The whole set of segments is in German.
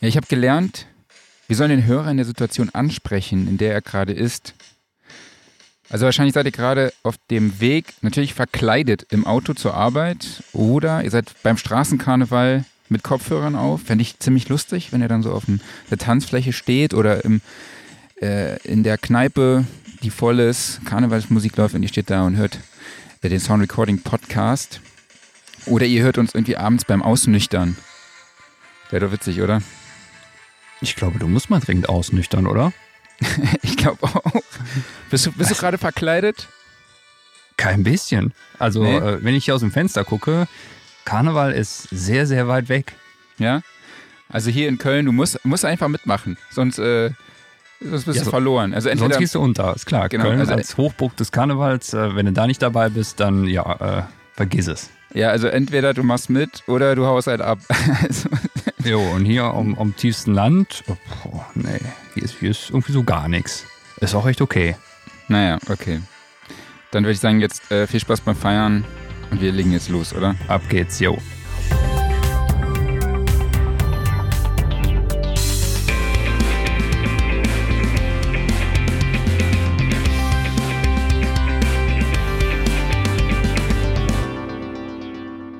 Ja, ich habe gelernt, wir sollen den Hörer in der Situation ansprechen, in der er gerade ist. Also wahrscheinlich seid ihr gerade auf dem Weg, natürlich verkleidet im Auto zur Arbeit oder ihr seid beim Straßenkarneval mit Kopfhörern auf. Fände ich ziemlich lustig, wenn ihr dann so auf der Tanzfläche steht oder im, äh, in der Kneipe, die voll ist, Karnevalsmusik läuft und ihr steht da und hört äh, den Sound Recording Podcast. Oder ihr hört uns irgendwie abends beim Ausnüchtern. Wäre doch witzig, oder? Ich glaube, du musst mal dringend ausnüchtern, oder? ich glaube auch. Bist du, bist du gerade verkleidet? Kein bisschen. Also, nee. äh, wenn ich hier aus dem Fenster gucke, Karneval ist sehr, sehr weit weg. Ja? Also hier in Köln, du musst, musst einfach mitmachen, sonst, äh, sonst bist ja, du verloren. Also entweder, sonst gehst du unter, ist klar. Genau, Köln also, als Hochburg des Karnevals, äh, wenn du da nicht dabei bist, dann ja, äh, vergiss es. Ja, also entweder du machst mit oder du haust halt ab. also, jo, und hier am, am tiefsten Land, oh, nee, hier ist, hier ist irgendwie so gar nichts. Ist auch echt okay. Naja, okay. Dann würde ich sagen, jetzt äh, viel Spaß beim Feiern und wir legen jetzt los, oder? Ab geht's, jo.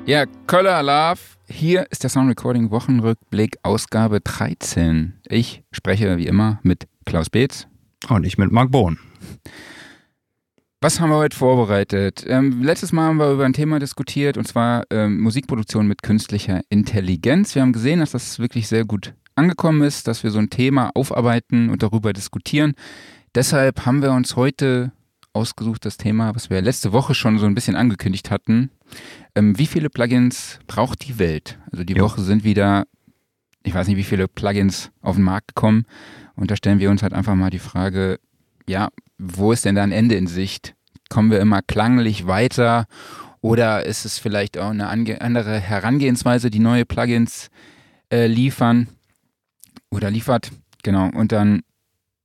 Ja, Köller Love. Hier ist der Sound Recording Wochenrückblick Ausgabe 13. Ich spreche wie immer mit Klaus Beetz. Und ich mit Marc Bohn. Was haben wir heute vorbereitet? Ähm, letztes Mal haben wir über ein Thema diskutiert und zwar ähm, Musikproduktion mit künstlicher Intelligenz. Wir haben gesehen, dass das wirklich sehr gut angekommen ist, dass wir so ein Thema aufarbeiten und darüber diskutieren. Deshalb haben wir uns heute ausgesucht das Thema, was wir letzte Woche schon so ein bisschen angekündigt hatten. Ähm, wie viele Plugins braucht die Welt? Also die ja. Woche sind wieder, ich weiß nicht, wie viele Plugins auf den Markt gekommen. Und da stellen wir uns halt einfach mal die Frage, ja, wo ist denn da ein Ende in Sicht? Kommen wir immer klanglich weiter? Oder ist es vielleicht auch eine andere Herangehensweise, die neue Plugins äh, liefern oder liefert? Genau. Und dann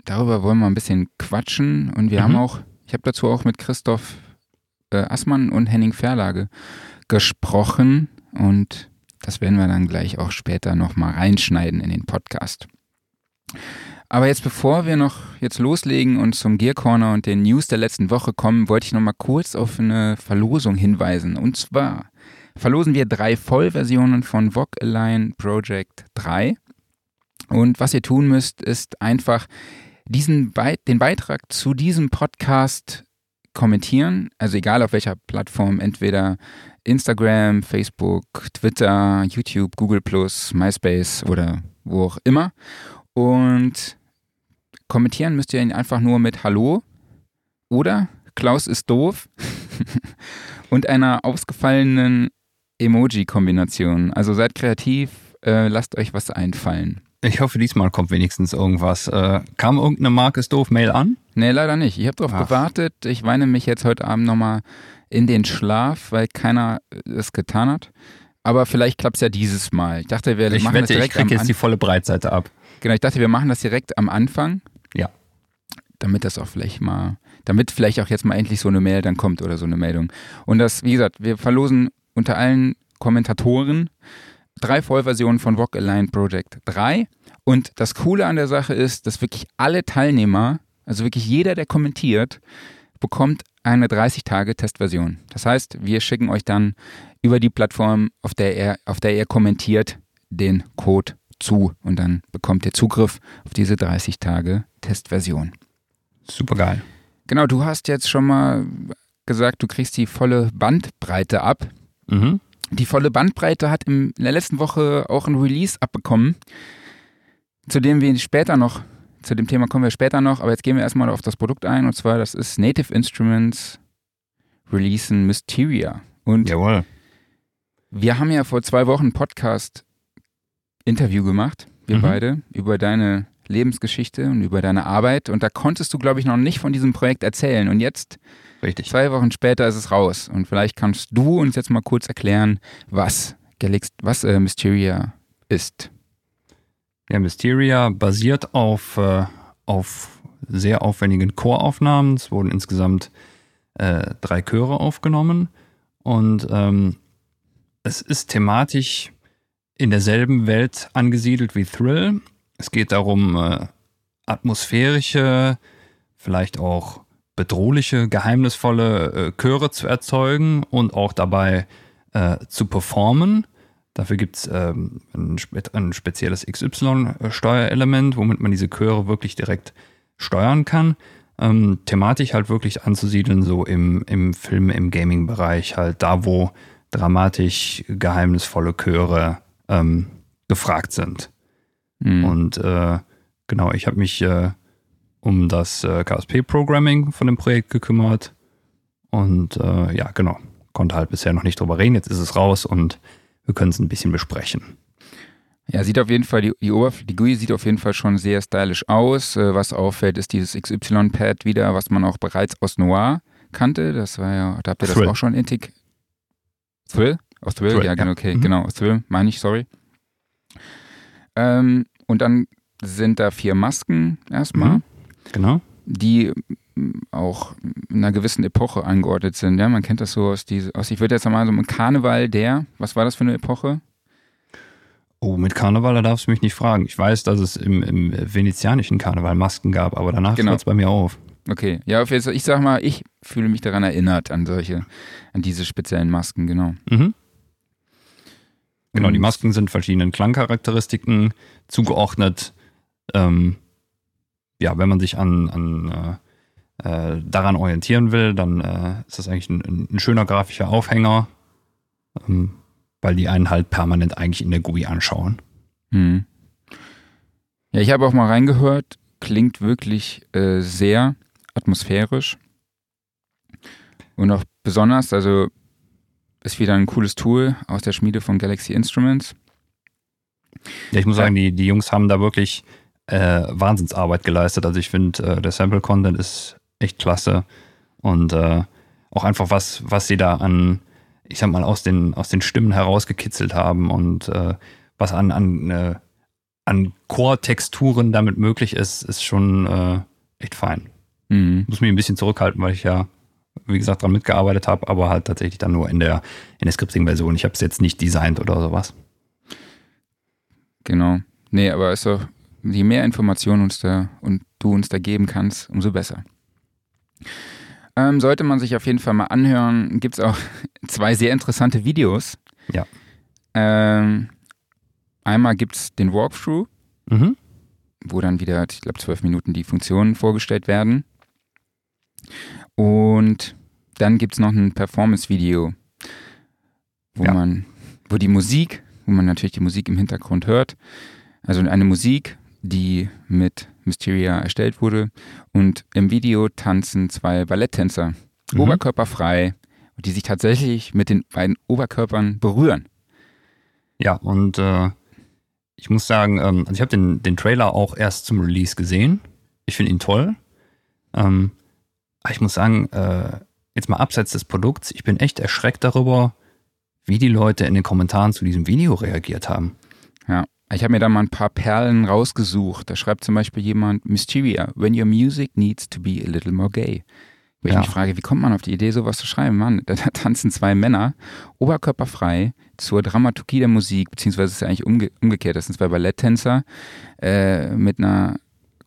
darüber wollen wir ein bisschen quatschen. Und wir mhm. haben auch ich habe dazu auch mit Christoph äh, Assmann und Henning Verlage gesprochen und das werden wir dann gleich auch später nochmal reinschneiden in den Podcast. Aber jetzt bevor wir noch jetzt loslegen und zum Gear Corner und den News der letzten Woche kommen, wollte ich nochmal kurz auf eine Verlosung hinweisen. Und zwar verlosen wir drei Vollversionen von Vogue Align Project 3. Und was ihr tun müsst, ist einfach diesen Be den Beitrag zu diesem Podcast kommentieren, also egal auf welcher Plattform, entweder Instagram, Facebook, Twitter, YouTube, Google MySpace oder wo auch immer. Und kommentieren müsst ihr ihn einfach nur mit Hallo oder Klaus ist doof und einer ausgefallenen Emoji-Kombination. Also seid kreativ, äh, lasst euch was einfallen. Ich hoffe, diesmal kommt wenigstens irgendwas. Äh, kam irgendeine Mark ist doof Mail an? Nee, leider nicht. Ich habe darauf gewartet. Ich weine mich jetzt heute Abend nochmal in den Schlaf, weil keiner es getan hat. Aber vielleicht klappt es ja dieses Mal. Ich dachte, wir ich machen wette, das direkt ich krieg jetzt die volle Breitseite ab. Genau, ich dachte, wir machen das direkt am Anfang. Ja. Damit das auch vielleicht mal, damit vielleicht auch jetzt mal endlich so eine Mail dann kommt oder so eine Meldung. Und das, wie gesagt, wir verlosen unter allen Kommentatoren drei Vollversionen von Vogue Align Project 3. Und das Coole an der Sache ist, dass wirklich alle Teilnehmer, also wirklich jeder, der kommentiert, bekommt eine 30-Tage-Testversion. Das heißt, wir schicken euch dann über die Plattform, auf der er, auf der ihr kommentiert, den Code zu und dann bekommt ihr Zugriff auf diese 30-Tage-Testversion. Super geil. Genau, du hast jetzt schon mal gesagt, du kriegst die volle Bandbreite ab. Mhm. Die volle Bandbreite hat in der letzten Woche auch ein Release abbekommen, zu dem wir später noch, zu dem Thema kommen wir später noch, aber jetzt gehen wir erstmal auf das Produkt ein und zwar, das ist Native Instruments releasen Mysteria. Und Jawohl. wir haben ja vor zwei Wochen ein Podcast-Interview gemacht, wir mhm. beide, über deine Lebensgeschichte und über deine Arbeit. Und da konntest du, glaube ich, noch nicht von diesem Projekt erzählen. Und jetzt Richtig. Zwei Wochen später ist es raus. Und vielleicht kannst du uns jetzt mal kurz erklären, was, Galax was äh, Mysteria ist. Ja, Mysteria basiert auf, äh, auf sehr aufwendigen Choraufnahmen. Es wurden insgesamt äh, drei Chöre aufgenommen. Und ähm, es ist thematisch in derselben Welt angesiedelt wie Thrill. Es geht darum, äh, atmosphärische, vielleicht auch bedrohliche, geheimnisvolle äh, Chöre zu erzeugen und auch dabei äh, zu performen. Dafür gibt es ähm, ein, ein, spezielles XY-Steuerelement, womit man diese Chöre wirklich direkt steuern kann. Ähm, thematisch halt wirklich anzusiedeln, so im, im Film, im Gaming-Bereich, halt da, wo dramatisch geheimnisvolle Chöre ähm, gefragt sind. Mhm. Und äh, genau, ich habe mich äh, um das äh, KSP-Programming von dem Projekt gekümmert. Und äh, ja, genau, konnte halt bisher noch nicht drüber reden. Jetzt ist es raus und wir können es ein bisschen besprechen. Ja, sieht auf jeden Fall, die, die, Oberf die GUI sieht auf jeden Fall schon sehr stylisch aus. Äh, was auffällt, ist dieses XY-Pad wieder, was man auch bereits aus Noir kannte. Das war ja, da habt ihr Thrill. das auch schon intig. Thrill? Aus Thrill? Thrill ja, genau, okay, mhm. genau, aus Thrill, meine ich, sorry. Ähm, und dann sind da vier Masken erstmal. Mhm. Genau. Die auch in einer gewissen Epoche eingeordnet sind. Ja, man kennt das so aus, diese, aus ich würde jetzt mal so ein Karneval der, was war das für eine Epoche? Oh, mit Karneval, da darfst du mich nicht fragen. Ich weiß, dass es im, im venezianischen Karneval Masken gab, aber danach genau. hört es bei mir auf. Okay, ja, ich sag mal, ich fühle mich daran erinnert, an solche, an diese speziellen Masken, genau. Mhm. Genau, die Masken sind verschiedenen Klangcharakteristiken zugeordnet. Ähm, ja, wenn man sich an, an äh, äh, daran orientieren will, dann äh, ist das eigentlich ein, ein schöner grafischer Aufhänger, ähm, weil die einen halt permanent eigentlich in der GUI anschauen. Hm. Ja, ich habe auch mal reingehört, klingt wirklich äh, sehr atmosphärisch und auch besonders, also ist wieder ein cooles Tool aus der Schmiede von Galaxy Instruments. Ja, ich muss sagen, die, die Jungs haben da wirklich äh, Wahnsinnsarbeit geleistet. Also ich finde, äh, der Sample-Content ist echt klasse. Und äh, auch einfach was, was sie da an, ich sag mal, aus den, aus den Stimmen herausgekitzelt haben und äh, was an, an, äh, an Chor-Texturen damit möglich ist, ist schon äh, echt fein. Mhm. Muss mich ein bisschen zurückhalten, weil ich ja, wie gesagt, daran mitgearbeitet habe, aber halt tatsächlich dann nur in der, in der Scripting-Version. Ich habe es jetzt nicht designt oder sowas. Genau. Nee, aber ist doch je mehr Informationen uns da und du uns da geben kannst, umso besser. Ähm, sollte man sich auf jeden Fall mal anhören, gibt es auch zwei sehr interessante Videos. Ja. Ähm, einmal gibt es den Walkthrough, mhm. wo dann wieder, ich glaube, zwölf Minuten die Funktionen vorgestellt werden. Und dann gibt es noch ein Performance-Video, wo ja. man, wo die Musik, wo man natürlich die Musik im Hintergrund hört, also eine Musik, die mit Mysteria erstellt wurde. Und im Video tanzen zwei Balletttänzer, mhm. oberkörperfrei, die sich tatsächlich mit den beiden Oberkörpern berühren. Ja, und äh, ich muss sagen, ähm, also ich habe den, den Trailer auch erst zum Release gesehen. Ich finde ihn toll. Ähm, aber ich muss sagen, äh, jetzt mal abseits des Produkts, ich bin echt erschreckt darüber, wie die Leute in den Kommentaren zu diesem Video reagiert haben. Ja, ich habe mir da mal ein paar Perlen rausgesucht. Da schreibt zum Beispiel jemand, Mysteria, when your music needs to be a little more gay. Wo ja. ich mich frage, wie kommt man auf die Idee, sowas zu schreiben? Mann, da, tanzen zwei Männer, oberkörperfrei, zur Dramaturgie der Musik, beziehungsweise ist es ja eigentlich umge umgekehrt. Das sind zwei Balletttänzer äh, mit einer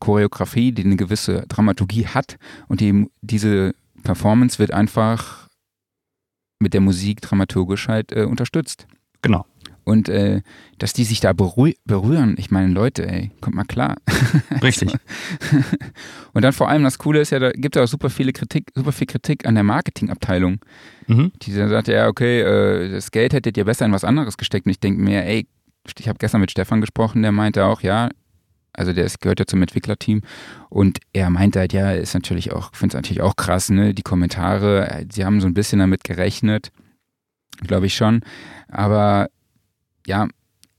Choreografie, die eine gewisse Dramaturgie hat und die, diese Performance wird einfach mit der Musik dramaturgisch halt äh, unterstützt. Genau. Und äh, dass die sich da berühren, ich meine, Leute, ey, kommt mal klar. Richtig. und dann vor allem das Coole ist ja, da gibt es auch super viele Kritik, super viel Kritik an der Marketingabteilung. Mhm. Die dann sagt, ja, okay, äh, das Geld hättet ihr besser in was anderes gesteckt. Und ich denke mir, ey, ich habe gestern mit Stefan gesprochen, der meinte auch, ja, also der ist, gehört ja zum Entwicklerteam und er meinte halt, ja, ist natürlich auch, finde es natürlich auch krass, ne, die Kommentare, sie haben so ein bisschen damit gerechnet, glaube ich schon, aber ja,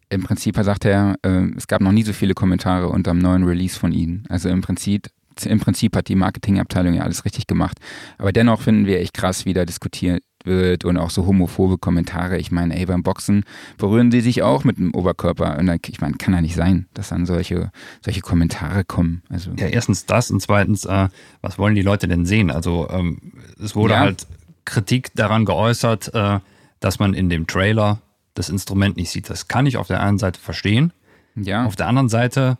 im Prinzip sagt er, äh, es gab noch nie so viele Kommentare unter dem neuen Release von ihnen. Also im Prinzip, im Prinzip hat die Marketingabteilung ja alles richtig gemacht. Aber dennoch finden wir echt krass, wie da diskutiert wird und auch so homophobe Kommentare. Ich meine, ey, beim Boxen berühren sie sich auch mit dem Oberkörper. Und dann, ich meine, kann ja nicht sein, dass dann solche, solche Kommentare kommen. Also, ja, erstens das und zweitens, äh, was wollen die Leute denn sehen? Also ähm, es wurde ja. halt Kritik daran geäußert, äh, dass man in dem Trailer das Instrument nicht sieht. Das kann ich auf der einen Seite verstehen. Ja. Auf der anderen Seite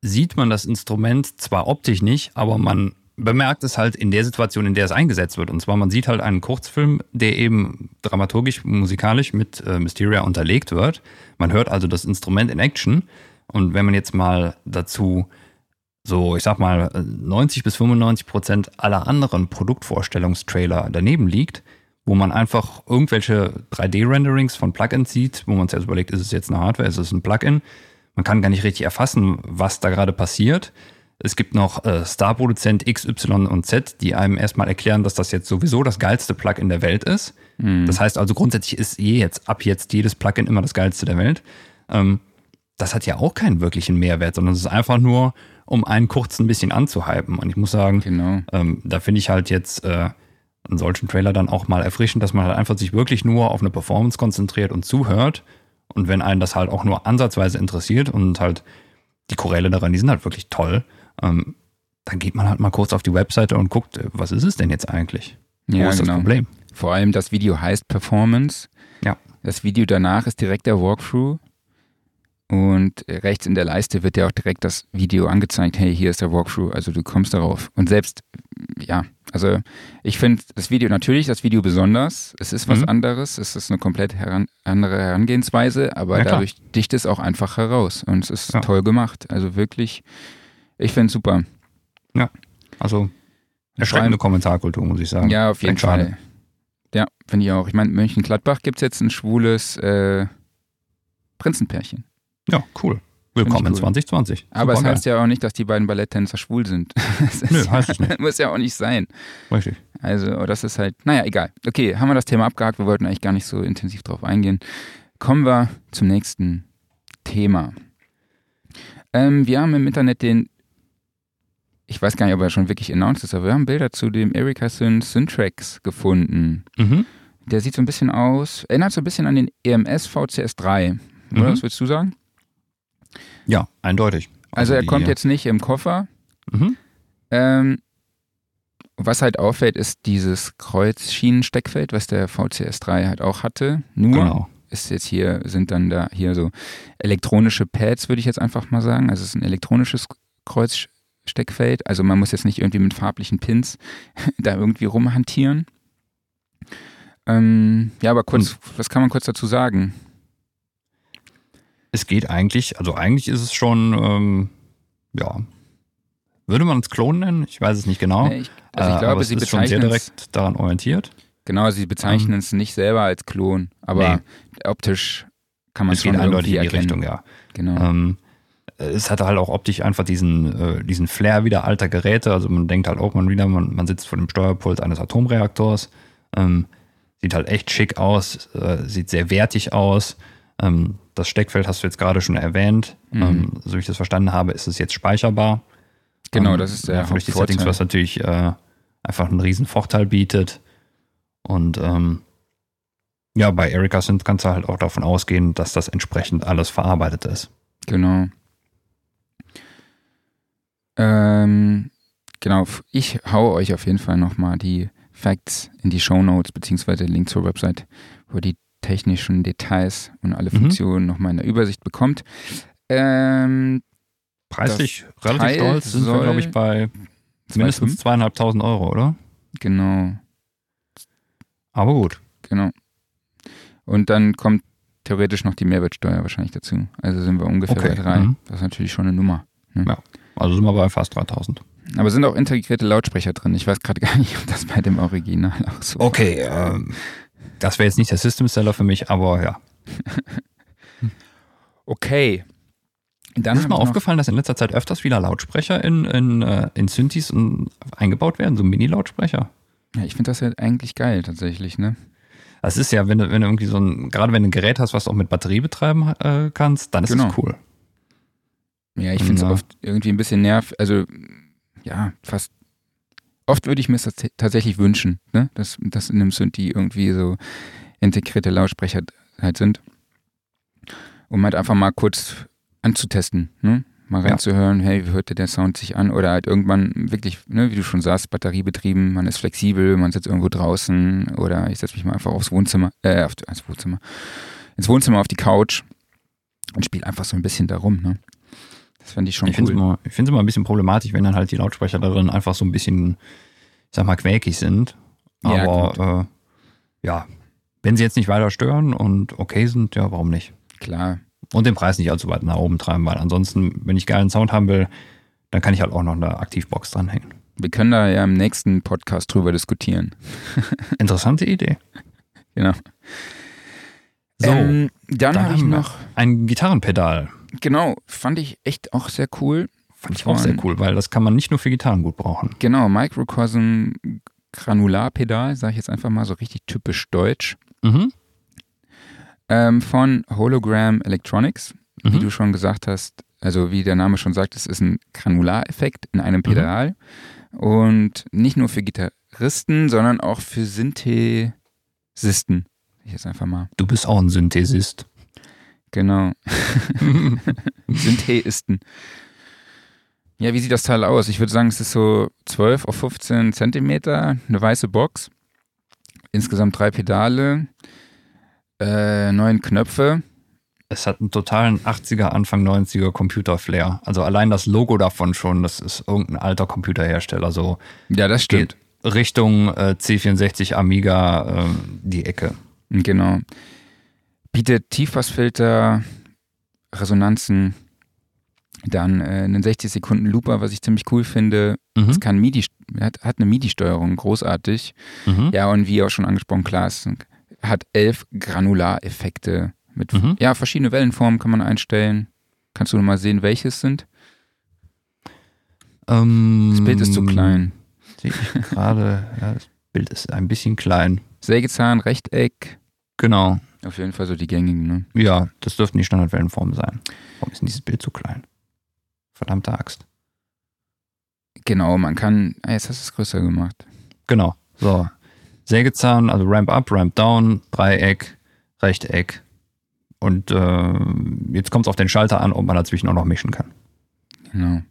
sieht man das Instrument zwar optisch nicht, aber man bemerkt es halt in der Situation, in der es eingesetzt wird. Und zwar, man sieht halt einen Kurzfilm, der eben dramaturgisch, musikalisch mit äh, Mysteria unterlegt wird. Man hört also das Instrument in Action. Und wenn man jetzt mal dazu so, ich sag mal, 90 bis 95 Prozent aller anderen Produktvorstellungstrailer daneben liegt, wo man einfach irgendwelche 3D-Renderings von Plugins sieht, wo man sich also überlegt, ist es jetzt eine Hardware, ist es ein Plugin? Man kann gar nicht richtig erfassen, was da gerade passiert. Es gibt noch äh, Star-Produzent X, Y und Z, die einem erstmal erklären, dass das jetzt sowieso das geilste Plugin der Welt ist. Mhm. Das heißt also grundsätzlich ist je jetzt, ab jetzt jedes Plugin immer das geilste der Welt. Ähm, das hat ja auch keinen wirklichen Mehrwert, sondern es ist einfach nur, um einen kurz ein bisschen anzuhypen. Und ich muss sagen, genau. ähm, da finde ich halt jetzt äh, einen solchen Trailer dann auch mal erfrischend, dass man halt einfach sich wirklich nur auf eine Performance konzentriert und zuhört. Und wenn einen das halt auch nur ansatzweise interessiert und halt die Choräle daran, die sind halt wirklich toll, ähm, dann geht man halt mal kurz auf die Webseite und guckt, äh, was ist es denn jetzt eigentlich? Wo Ja, ist genau. das Problem? Vor allem das Video heißt Performance. Ja. Das Video danach ist direkt der Walkthrough. Und rechts in der Leiste wird dir auch direkt das Video angezeigt. Hey, hier ist der Walkthrough. Also du kommst darauf. Und selbst, ja, also ich finde das Video natürlich, das Video besonders. Es ist was Mhm. anderes. Es ist eine komplett heran, andere Herangehensweise, aber Ja, dadurch dicht es auch einfach heraus. Und es ist Ja. toll gemacht. Also wirklich, ich finde es super. Also erschreckende Kommentarkultur, muss ich sagen. Ja, auf jeden. Fall. Ja, finde ich auch. Ich meine, Mönchengladbach gibt es jetzt ein schwules äh, Prinzenpärchen. Ja, cool. Willkommen in cool. 2020. Aber es Supergeil. heißt ja auch nicht, dass die beiden Balletttänzer schwul sind. Das Nö, ja, heißt es nicht. Muss ja auch nicht sein. Richtig. Also, das ist halt, naja, egal. Okay, haben wir das Thema abgehakt. Wir wollten eigentlich gar nicht so intensiv drauf eingehen. Kommen wir zum nächsten Thema. Ähm, wir haben im Internet den, ich weiß gar nicht, ob er schon wirklich announced ist, aber wir haben Bilder zu dem Erika Syn Syntrax gefunden. Mhm. Der sieht so ein bisschen aus, erinnert so ein bisschen an den EMS VCS3. Oder Mhm. was würdest du sagen? Ja, eindeutig. Also, er die- kommt jetzt nicht im Koffer. Mhm. Ähm, was halt auffällt, ist dieses Kreuzschienensteckfeld, was der VCS3 halt auch hatte. Nur Genau. ist jetzt hier, sind dann da hier so elektronische Pads, würde ich jetzt einfach mal sagen. Also es ist ein elektronisches Kreuzsteckfeld. Also man muss jetzt nicht irgendwie mit farblichen Pins da irgendwie rumhantieren. Ähm, ja, aber kurz, was kann man kurz dazu sagen? Es geht eigentlich, also eigentlich ist es schon, ähm, ja, würde man es Klon nennen? Ich weiß es nicht genau. Nee, ich, also Äh, ich glaube, aber es sie ist schon sehr direkt daran orientiert. genau, sie bezeichnen Ähm, es nicht selber als Klon, aber optisch kann man es Es schon geht eindeutig in die erkennen. Richtung, ja. Genau. Ähm, es hatte halt auch optisch einfach diesen, äh, diesen Flair wieder alter Geräte. Also man denkt halt auch mal wieder, man, man sitzt vor dem Steuerpult eines Atomreaktors. Ähm, sieht halt echt schick aus, äh, sieht sehr wertig aus. Ähm, das Steckfeld hast du jetzt gerade schon erwähnt. Mhm. Ähm, so wie ich das verstanden habe, ist es jetzt speicherbar. Genau, Ähm, das ist der einfach durch die. Settings, was natürlich äh, einfach einen riesen Vorteil bietet. Und ähm, ja, bei Erika Synth kannst du halt auch davon ausgehen, dass das entsprechend alles verarbeitet ist. Genau. Ähm, genau, ich hau euch auf jeden Fall nochmal die Facts in die Show Notes, beziehungsweise den Link zur Website, wo ihr die technischen Details und alle Mhm. Funktionen nochmal in der Übersicht bekommt. Ähm, Preislich relativ stolz sind wir, glaube ich, bei mindestens 2,5? zweieinhalbtausend Euro, oder? Genau, Aber gut. genau. Und dann kommt theoretisch noch die Mehrwertsteuer wahrscheinlich dazu. Also sind wir ungefähr Okay, bei drei. mhm. Das ist natürlich schon eine Nummer. Also sind wir bei fast 3000. Aber sind auch integrierte Lautsprecher drin. Ich weiß gerade gar nicht, ob das bei dem Original auch so. Okay, ähm, das wäre jetzt nicht der System Seller für mich, aber ja. Okay. Dann Ist mir noch- aufgefallen, dass in letzter Zeit öfters wieder Lautsprecher in, in, äh, in Synthes eingebaut werden, so Mini-Lautsprecher. Ja, ich finde das ja eigentlich geil tatsächlich, ne? Das ist ja, wenn du, wenn du irgendwie so ein, gerade wenn du ein Gerät hast, was du auch mit Batterie betreiben äh, kannst, dann ist Genau. es cool. Ja, ich finde es Ja. oft irgendwie ein bisschen nerv, also ja, fast oft würde ich mir das tats- tatsächlich wünschen, ne? Dass, dass in einem Synthi irgendwie so integrierte Lautsprecher halt sind. Um halt einfach mal kurz anzutesten, ne? Mal Ja. reinzuhören, hey, wie hört der Sound sich an? Oder halt irgendwann wirklich, ne, wie du schon sagst, batteriebetrieben, man ist flexibel, man sitzt irgendwo draußen oder ich setze mich mal einfach aufs Wohnzimmer, äh, auf, aufs Wohnzimmer, ins Wohnzimmer auf die Couch und spiele einfach so ein bisschen darum. Ne? Das fände ich schon Ich finde es cool. immer, ich find's immer ein bisschen problematisch, wenn dann halt die Lautsprecher darin einfach so ein bisschen, ich sag mal, quäkig sind. Ja, Aber äh, ja, wenn sie jetzt nicht weiter stören und okay sind, ja, warum nicht? Klar. Und den Preis nicht allzu weit nach oben treiben, weil ansonsten, wenn ich geilen Sound haben will, dann kann ich halt auch noch eine Aktivbox dranhängen. Wir können da ja im nächsten Podcast drüber diskutieren. Interessante Idee. Genau. So, ähm, dann, dann habe ich noch, ein Gitarrenpedal. Genau, fand ich echt auch sehr cool. Fand ich auch sehr cool, weil das kann man nicht nur für Gitarren gut brauchen. Genau, Microcosm Granularpedal, sage ich jetzt einfach mal so richtig typisch deutsch. Mhm. Ähm, von Hologram Electronics. Wie Mhm. du schon gesagt hast, also wie der Name schon sagt, es ist ein Granulareffekt in Mhm. einem Pedal. Und nicht nur für Gitarristen, sondern auch für Synthesisten. Ich jetzt einfach mal. Du bist auch ein Synthesist. Genau. Syntheisten. Ja, wie sieht das Teil aus? Ich würde sagen, es ist so 12 auf 15 Zentimeter, eine weiße Box. Insgesamt drei Pedale, äh, neun Knöpfe. Es hat einen totalen 80er, Anfang 90er Computer-Flair. Also allein das Logo davon schon, das ist irgendein alter Computerhersteller. So Ja, das stimmt. Richtung äh, C64 Amiga äh, die Ecke. Genau. Bietet Tiefpassfilter, Resonanzen, dann äh, einen 60 Sekunden Looper, was ich ziemlich cool finde. Mhm. Es kann MIDI, hat, hat eine MIDI-Steuerung, großartig. Mhm. Ja, und wie auch schon angesprochen, klar, es hat elf Granulareffekte mit Mhm. ja, verschiedene Wellenformen kann man einstellen. Kannst du mal sehen, welche es sind? Ähm, Das Bild ist zu klein. Sehe ich gerade. Ja, das Bild ist ein bisschen klein. Sägezahn, Rechteck, Genau. Auf jeden Fall so die gängigen, ne? Ja, das dürften die Standardwellenformen sein. Warum ist denn dieses Bild so klein? Verdammte Axt. Genau, man kann, ah, jetzt hast du es größer gemacht. Genau. So. Sägezahn, also Ramp Up, Ramp Down, Dreieck, Rechteck. Und äh, jetzt kommt es auf den Schalter an, ob man dazwischen auch noch mischen kann. Genau.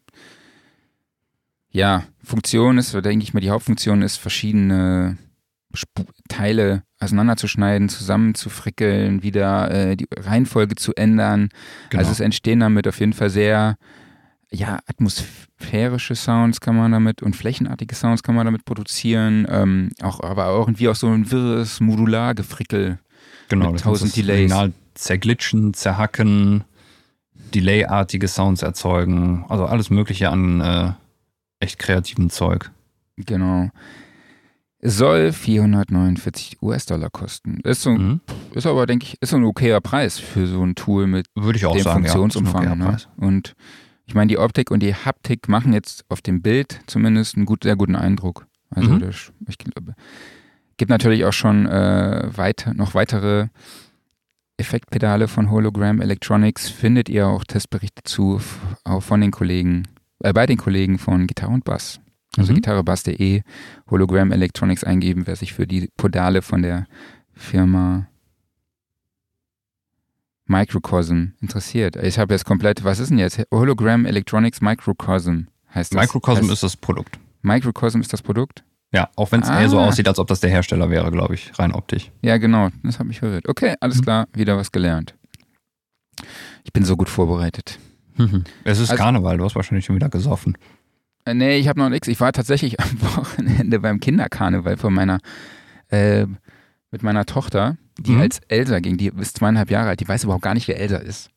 Ja, Funktion ist, denke ich mal, die Hauptfunktion ist, verschiedene Sp Teile auseinanderzuschneiden, zusammenzufrickeln, wieder äh, die Reihenfolge zu ändern. Genau. Also es entstehen damit auf jeden Fall sehr, ja, atmosphärische Sounds kann man damit und flächenartige Sounds kann man damit produzieren. Ähm, auch, aber auch irgendwie auch so ein wirres Modulargefrickel. genau, mit das tausend Delays. Signal zerglitschen, zerhacken, Delay-artige Sounds erzeugen. Also alles Mögliche an äh, echt kreativem Zeug. Genau. Es soll 449 US-Dollar kosten. Ist, so, Mhm. ist aber, denke ich, ist so ein okayer Preis für so ein Tool mit Würde ich auch dem sagen. Funktionsumfang. Ja, ne? Und ich meine, die Optik und die Haptik machen jetzt auf dem Bild zumindest einen gut, sehr guten Eindruck. Also Mhm. das, ich glaube, gibt natürlich auch schon äh, weit, noch weitere Effektpedale von Hologram Electronics. Findet ihr auch Testberichte zu, auch von den Kollegen, äh, bei den Kollegen von Gitarre und Bass. Also Mhm. gitarrebass.de, Hologram Electronics eingeben, wer sich für die Pedale von der Firma Microcosm interessiert. Ich habe jetzt komplett, was ist denn jetzt? Hologram Electronics Microcosm heißt das. Microcosm heißt, ist das Produkt. Microcosm ist das Produkt? Ja, auch wenn es Ah. eher so aussieht, als ob das der Hersteller wäre, glaube ich, rein optisch. Ja, genau. Das hat mich verwirrt. Okay, alles Mhm. klar, wieder was gelernt. Ich bin so gut vorbereitet. Es ist Also- Karneval, du hast wahrscheinlich schon wieder gesoffen. Äh, nee, ich habe noch nichts. Ich war tatsächlich am Wochenende beim Kinderkarneval von meiner, äh, mit meiner Tochter, die Mhm. als Elsa ging. Die ist zweieinhalb Jahre alt. Die weiß überhaupt gar nicht, wer Elsa ist.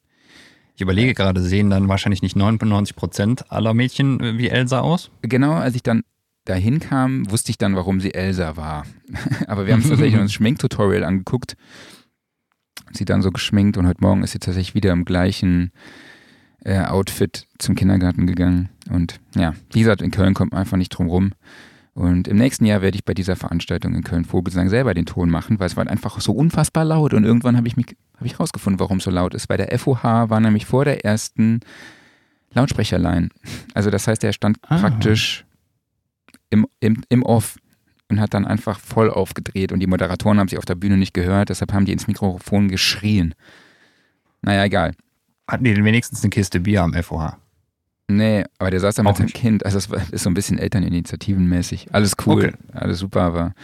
Ich überlege gerade, sehen dann wahrscheinlich nicht 99% aller Mädchen äh, wie Elsa aus? Genau, als ich dann dahin kam, wusste ich dann, warum sie Elsa war. Aber wir haben uns tatsächlich ein Schminktutorial angeguckt. Sie dann so geschminkt und heute Morgen ist sie tatsächlich wieder im gleichen äh, Outfit zum Kindergarten gegangen. Und ja, wie gesagt, in Köln kommt man einfach nicht drum rum. Und im nächsten Jahr werde ich bei dieser Veranstaltung in Köln Vogelsang selber den Ton machen, weil es war einfach so unfassbar laut. Und irgendwann habe ich mich habe ich rausgefunden, warum es so laut ist. Bei der FOH war nämlich vor der ersten Lautsprecherline. Also das heißt, er stand Ah. praktisch im, im, im Off und hat dann einfach voll aufgedreht und die Moderatoren haben sich auf der Bühne nicht gehört, deshalb haben die ins Mikrofon geschrien. Naja, egal. Hatten die denn wenigstens eine Kiste Bier am FOH? Nee, aber der saß da mit seinem. Kind. Also das ist so ein bisschen Elterninitiativenmäßig. Alles cool, Okay. alles super, aber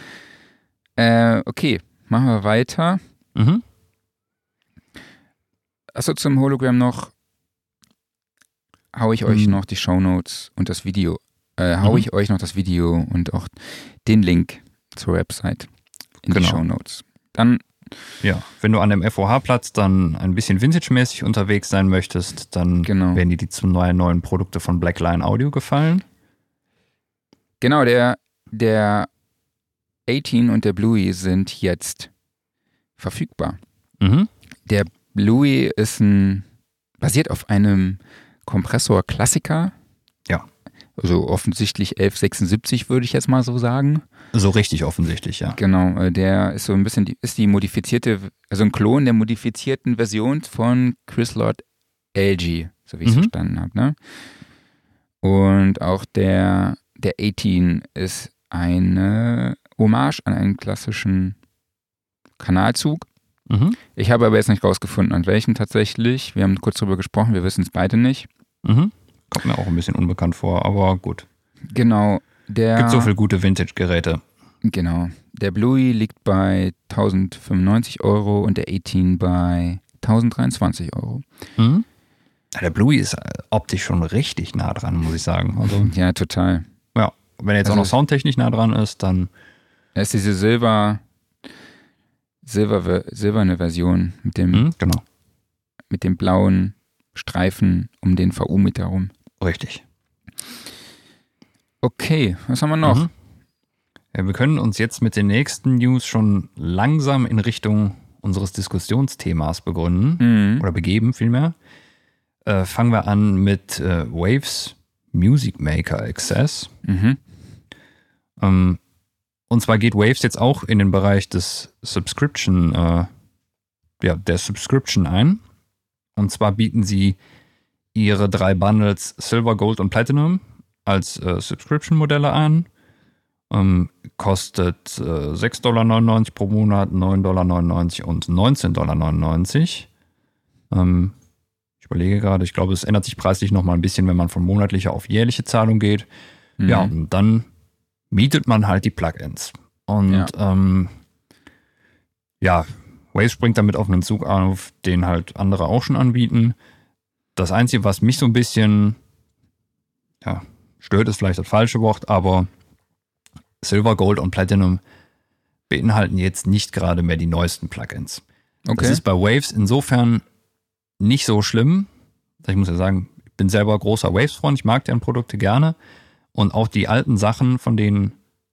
äh, okay, machen wir weiter. Mhm. achso, zum Hologramm noch, hau ich euch Hm. noch die Shownotes und das Video, äh, hau Mhm. ich euch noch das Video und auch den Link zur Website in die Genau. Shownotes. Dann, Ja, wenn du an dem FOH-Platz dann ein bisschen vintage-mäßig unterwegs sein möchtest, dann Genau. werden dir die zu neuen, neuen Produkte von Blackline Audio gefallen. genau, der, der 18 und der Bluey sind jetzt verfügbar. Mhm. Der Bluey ist ein, basiert auf einem Kompressor Klassiker. Ja. Also offensichtlich 1176 würde ich jetzt mal so sagen. So richtig offensichtlich, ja. Genau, äh, der ist so ein bisschen, die, ist die modifizierte, also ein Klon der modifizierten Version von Chris Lord LG, so wie ich es Mhm. verstanden habe. Ne? Und auch der, der 18 ist eine Hommage an einen klassischen Kanalzug. Mhm. Ich habe aber jetzt nicht rausgefunden, an welchen tatsächlich. Wir haben kurz drüber gesprochen, wir wissen es beide nicht. Mhm. Kommt mir auch ein bisschen unbekannt vor, aber gut. Genau, der. Gibt so viele gute Vintage-Geräte. Genau. Der Bluey liegt bei 1095 Euro und der 18 bei 1023 Euro. Mhm. Der Bluey ist äh, optisch schon richtig nah dran, muss ich sagen. Also, Ja, total. ja, wenn er jetzt auch Also- noch soundtechnisch nah dran ist, dann Da ist diese Silber, Silber, silberne Version mit dem, mhm, genau, mit dem blauen Streifen um den VU mit herum. richtig. Okay, was haben wir noch? Mhm. Ja, wir können uns jetzt mit den nächsten News schon langsam in Richtung unseres Diskussionsthemas begründen Mhm. oder begeben vielmehr. Äh, fangen wir an mit äh, Waves Music Maker Access. Mhm. Ähm, und zwar geht Waves jetzt auch in den Bereich des Subscription, äh, ja, der Subscription ein. Und zwar bieten sie ihre drei Bundles Silver, Gold und Platinum als äh, Subscription-Modelle an. Ähm, kostet äh, 6,99 Dollar pro Monat, 9,99 Dollar und 19,99 Dollar. Ähm, ich überlege gerade, ich glaube, es ändert sich preislich nochmal ein bisschen, wenn man von monatlicher auf jährliche Zahlung geht. Mhm. Ja, und dann mietet man halt die Plugins. Und Ja. ähm, ja Waves springt damit auf einen Zug auf, den halt andere auch schon anbieten. Das Einzige, was mich so ein bisschen ja, stört, ist vielleicht das falsche Wort, aber Silver, Gold und Platinum beinhalten jetzt nicht gerade mehr die neuesten Plugins. Das Okay. ist bei Waves insofern nicht so schlimm. Ich muss ja sagen, ich bin selber großer Waves-Freund, ich mag deren Produkte gerne. Und auch die alten Sachen von denen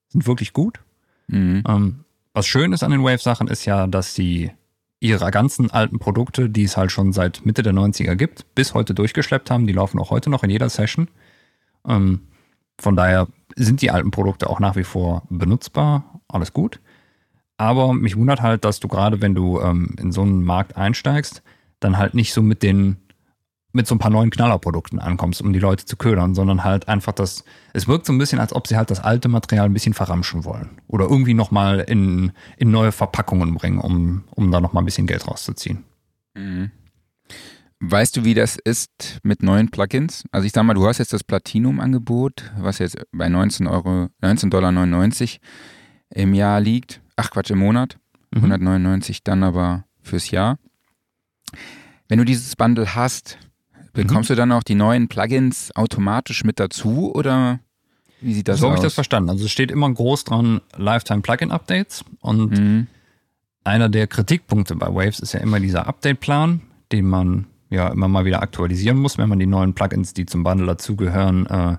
sind wirklich gut. Mhm. Ähm, was schön ist an den Waves-Sachen ist ja, dass sie ihre ganzen alten Produkte, die es halt schon seit Mitte der 90er gibt, bis heute durchgeschleppt haben. Die laufen auch heute noch in jeder Session. Ähm, von daher sind die alten Produkte auch nach wie vor benutzbar. Alles gut. Aber mich wundert halt, dass du gerade, wenn du ähm, in so einen Markt einsteigst, dann halt nicht so mit den, mit so ein paar neuen Knallerprodukten ankommst, um die Leute zu ködern, sondern halt einfach das, es wirkt so ein bisschen, als ob sie halt das alte Material ein bisschen verramschen wollen. Oder irgendwie nochmal in, in neue Verpackungen bringen, um, um da nochmal ein bisschen Geld rauszuziehen. Mhm. Weißt du, wie das ist mit neuen Plugins? Also ich sag mal, du hast jetzt das Platinum-Angebot, was jetzt bei 19 Euro, 19,99 Dollar im Jahr liegt. Ach Quatsch, im Monat. Mhm. 199 dann aber fürs Jahr. Wenn du dieses Bundle hast, bekommst Mhm. du dann auch die neuen Plugins automatisch mit dazu oder wie sieht das so aus? habe ich das verstanden. Also es steht immer groß dran Lifetime Plugin Updates und Mhm. einer der Kritikpunkte bei Waves ist ja immer dieser Update-Plan, den man ja immer mal wieder aktualisieren muss, wenn man die neuen Plugins, die zum Bundle dazugehören, äh, äh,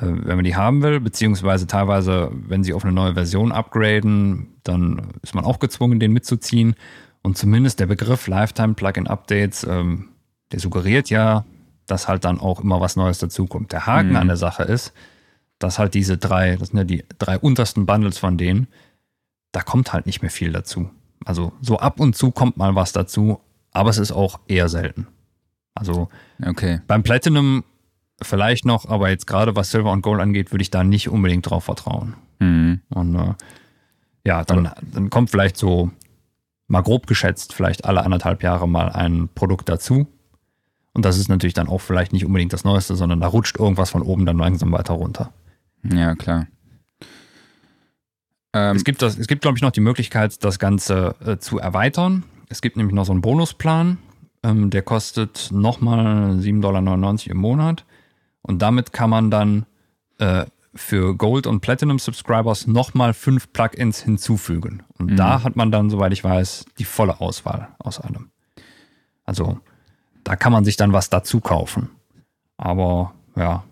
wenn man die haben will, beziehungsweise teilweise, wenn sie auf eine neue Version upgraden, dann ist man auch gezwungen, den mitzuziehen. Und zumindest der Begriff Lifetime Plugin Updates, ähm, der suggeriert ja, dass halt dann auch immer was Neues dazukommt. Der Haken Mhm. an der Sache ist, dass halt diese drei, das sind ja die drei untersten Bundles von denen, da kommt halt nicht mehr viel dazu. Also so ab und zu kommt mal was dazu, aber es ist auch eher selten. Also Okay. beim Platinum vielleicht noch, aber jetzt gerade was Silver und Gold angeht, würde ich da nicht unbedingt drauf vertrauen. Mhm. Und äh, ja, dann, dann kommt vielleicht so mal grob geschätzt vielleicht alle anderthalb Jahre mal ein Produkt dazu. Und das ist natürlich dann auch vielleicht nicht unbedingt das Neueste, sondern da rutscht irgendwas von oben dann langsam weiter runter. Ja, klar. Ähm, Es gibt, das, es gibt glaube ich, noch die Möglichkeit, das Ganze äh, zu erweitern. Es gibt nämlich noch so einen Bonusplan. Ähm, der kostet nochmal 7,99 Dollar im Monat. Und damit kann man dann äh, für Gold- und Platinum-Subscribers nochmal fünf Plugins hinzufügen. Und Mhm. da hat man dann, soweit ich weiß, die volle Auswahl aus allem. Also da kann man sich dann was dazu kaufen. Aber ja,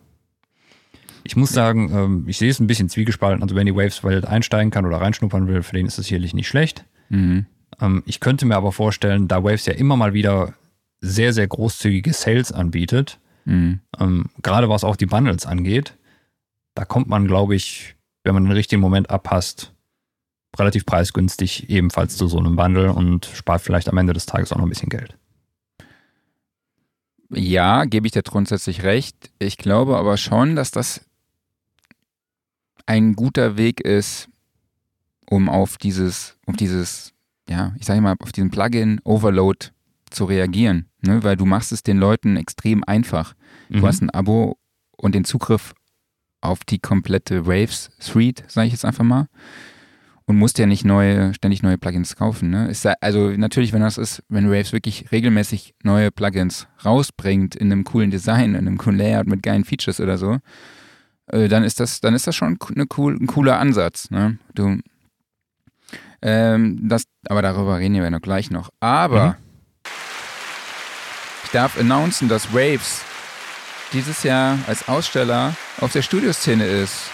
ich muss sagen, ähm, ich sehe es ein bisschen zwiegespalten. Also wenn die Waves-Welt einsteigen kann oder reinschnuppern will, für den ist es sicherlich nicht schlecht. Mhm. Ähm, ich könnte mir aber vorstellen, da Waves ja immer mal wieder sehr, sehr großzügige Sales anbietet, Mhm. ähm, gerade was auch die Bundles angeht, da kommt man, glaube ich, wenn man den richtigen Moment abpasst, relativ preisgünstig ebenfalls zu so einem Bundle und spart vielleicht am Ende des Tages auch noch ein bisschen Geld. Ja, gebe ich dir grundsätzlich recht. Ich glaube aber schon, dass das ein guter Weg ist, um auf dieses, auf dieses, ja, ich sage mal, auf diesen Plugin-Overload zu reagieren. Ne? Weil du machst es den Leuten extrem einfach. Du Mhm. hast ein Abo und den Zugriff auf die komplette Waves Suite, sage ich jetzt einfach mal. Und musst ja nicht neue, ständig neue Plugins kaufen. Ne? Ist ja, also natürlich, wenn das ist, wenn Waves wirklich regelmäßig neue Plugins rausbringt in einem coolen Design, in einem coolen Layout mit geilen Features oder so, äh, dann ist das, dann ist das schon eine cool, ein cooler Ansatz. Ne? Du, ähm, das, aber darüber reden wir noch gleich noch. Aber Mhm. ich darf announcen, dass Waves dieses Jahr als Aussteller auf der Studioszene ist.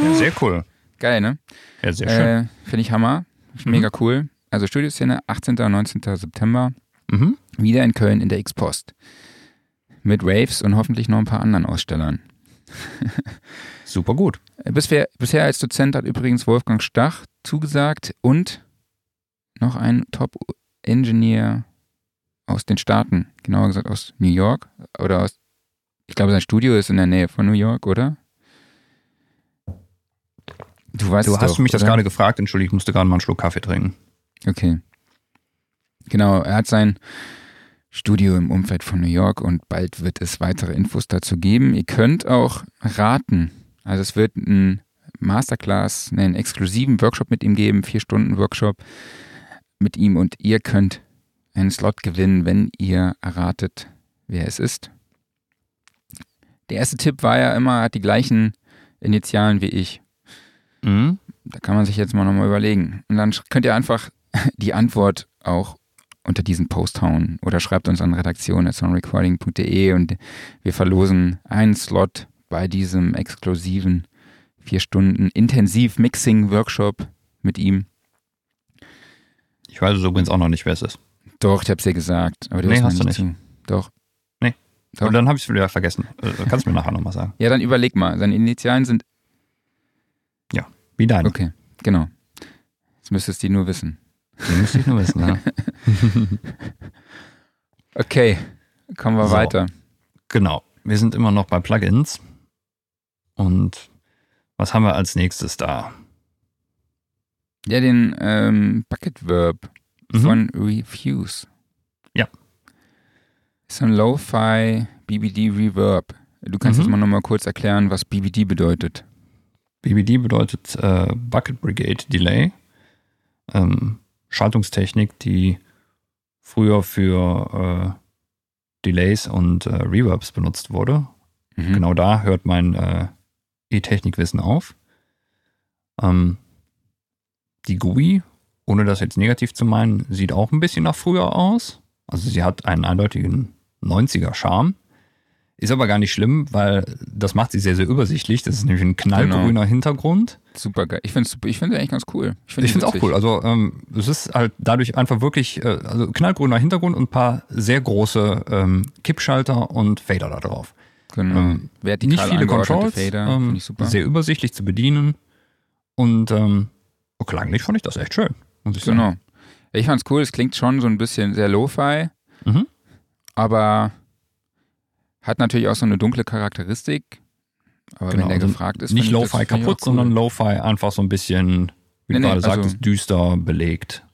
Ja, sehr cool. Geil, ne? Ja, sehr schön. Äh, Finde ich Hammer. Mhm. Mega cool. Also Studioszene, 18. und 19. September. Mhm. Wieder in Köln in der X-Post. Mit Waves und hoffentlich noch ein paar anderen Ausstellern. Super gut. Äh, Bisher, bisher als Dozent hat übrigens Wolfgang Stach zugesagt und noch ein Top-Engineer aus den Staaten, genauer gesagt aus New York oder aus, ich glaube sein Studio ist in der Nähe von New York, oder? Du weißt Du hast doch, mich das oder? gerade gefragt, entschuldige, ich musste gerade mal einen Schluck Kaffee trinken. Okay. Genau, er hat sein Studio im Umfeld von New York und bald wird es weitere Infos dazu geben. Ihr könnt auch raten. Also es wird ein Masterclass, einen exklusiven Workshop mit ihm geben, vier Stunden Workshop mit ihm und ihr könnt einen Slot gewinnen, wenn ihr erratet, wer es ist. Der erste Tipp war ja immer, hat die gleichen Initialen wie ich. Mhm. Da kann man sich jetzt mal nochmal überlegen. Und dann könnt ihr einfach die Antwort auch unter diesen Post hauen oder schreibt uns an redaktion.sonrecording.de und wir verlosen einen Slot bei diesem exklusiven vier Stunden intensiv Mixing Workshop mit ihm. Ich weiß es übrigens auch noch nicht, wer es ist. Doch, ich hab's dir gesagt, aber du Nee, mir hast du nicht zu. Doch. Doch. Aber dann habe ich es wieder vergessen. Äh, kannst du mir nachher nochmal sagen. Ja, dann überleg mal. Seine Initialen sind Wie deine. okay, genau. Jetzt müsstest du die nur wissen. Die müsste ich nur wissen. Ja. Okay, kommen wir So. weiter. Genau. Wir sind immer noch bei Plugins. Und was haben wir als nächstes da? Ja, den ähm, Bucket Verb Mhm. von Refuse. Ja. Ist so ein Lo-Fi BBD Reverb. Du kannst Mhm. jetzt mal nochmal kurz erklären, was BBD bedeutet. BBD bedeutet äh, Bucket Brigade Delay. Ähm, Schaltungstechnik, die früher für äh, Delays und äh, Reverbs benutzt wurde. Mhm. Genau da hört mein äh, E-Technikwissen auf. Ähm, die GUI, ohne das jetzt negativ zu meinen, sieht auch ein bisschen nach früher aus. Also sie hat einen eindeutigen 90er-Charme. Ist aber gar nicht schlimm, weil das macht sie sehr, sehr übersichtlich. Das ist nämlich ein knallgrüner Hintergrund. Super geil. Ich finde es ich find's eigentlich ganz cool. Ich finde es auch cool. Also ähm, es ist halt dadurch einfach wirklich äh, also knallgrüner Hintergrund und ein paar sehr große ähm, Kippschalter und Fader da drauf. Genau. Ähm, Vertikal Nicht viele Controls, Fader. ähm, sehr übersichtlich zu bedienen und ähm, klanglich fand ich das echt schön. Muss ich sagen. Genau. Ich fand's cool. Es klingt schon so ein bisschen sehr Lo-Fi, Mhm. aber hat natürlich auch so eine dunkle Charakteristik. Aber Genau, wenn der also gefragt ist, Nicht Lo-Fi kaputt, cool. sondern Lo-Fi einfach so ein bisschen, wie Nee, du nee, gerade also- sagtest, düster belegt.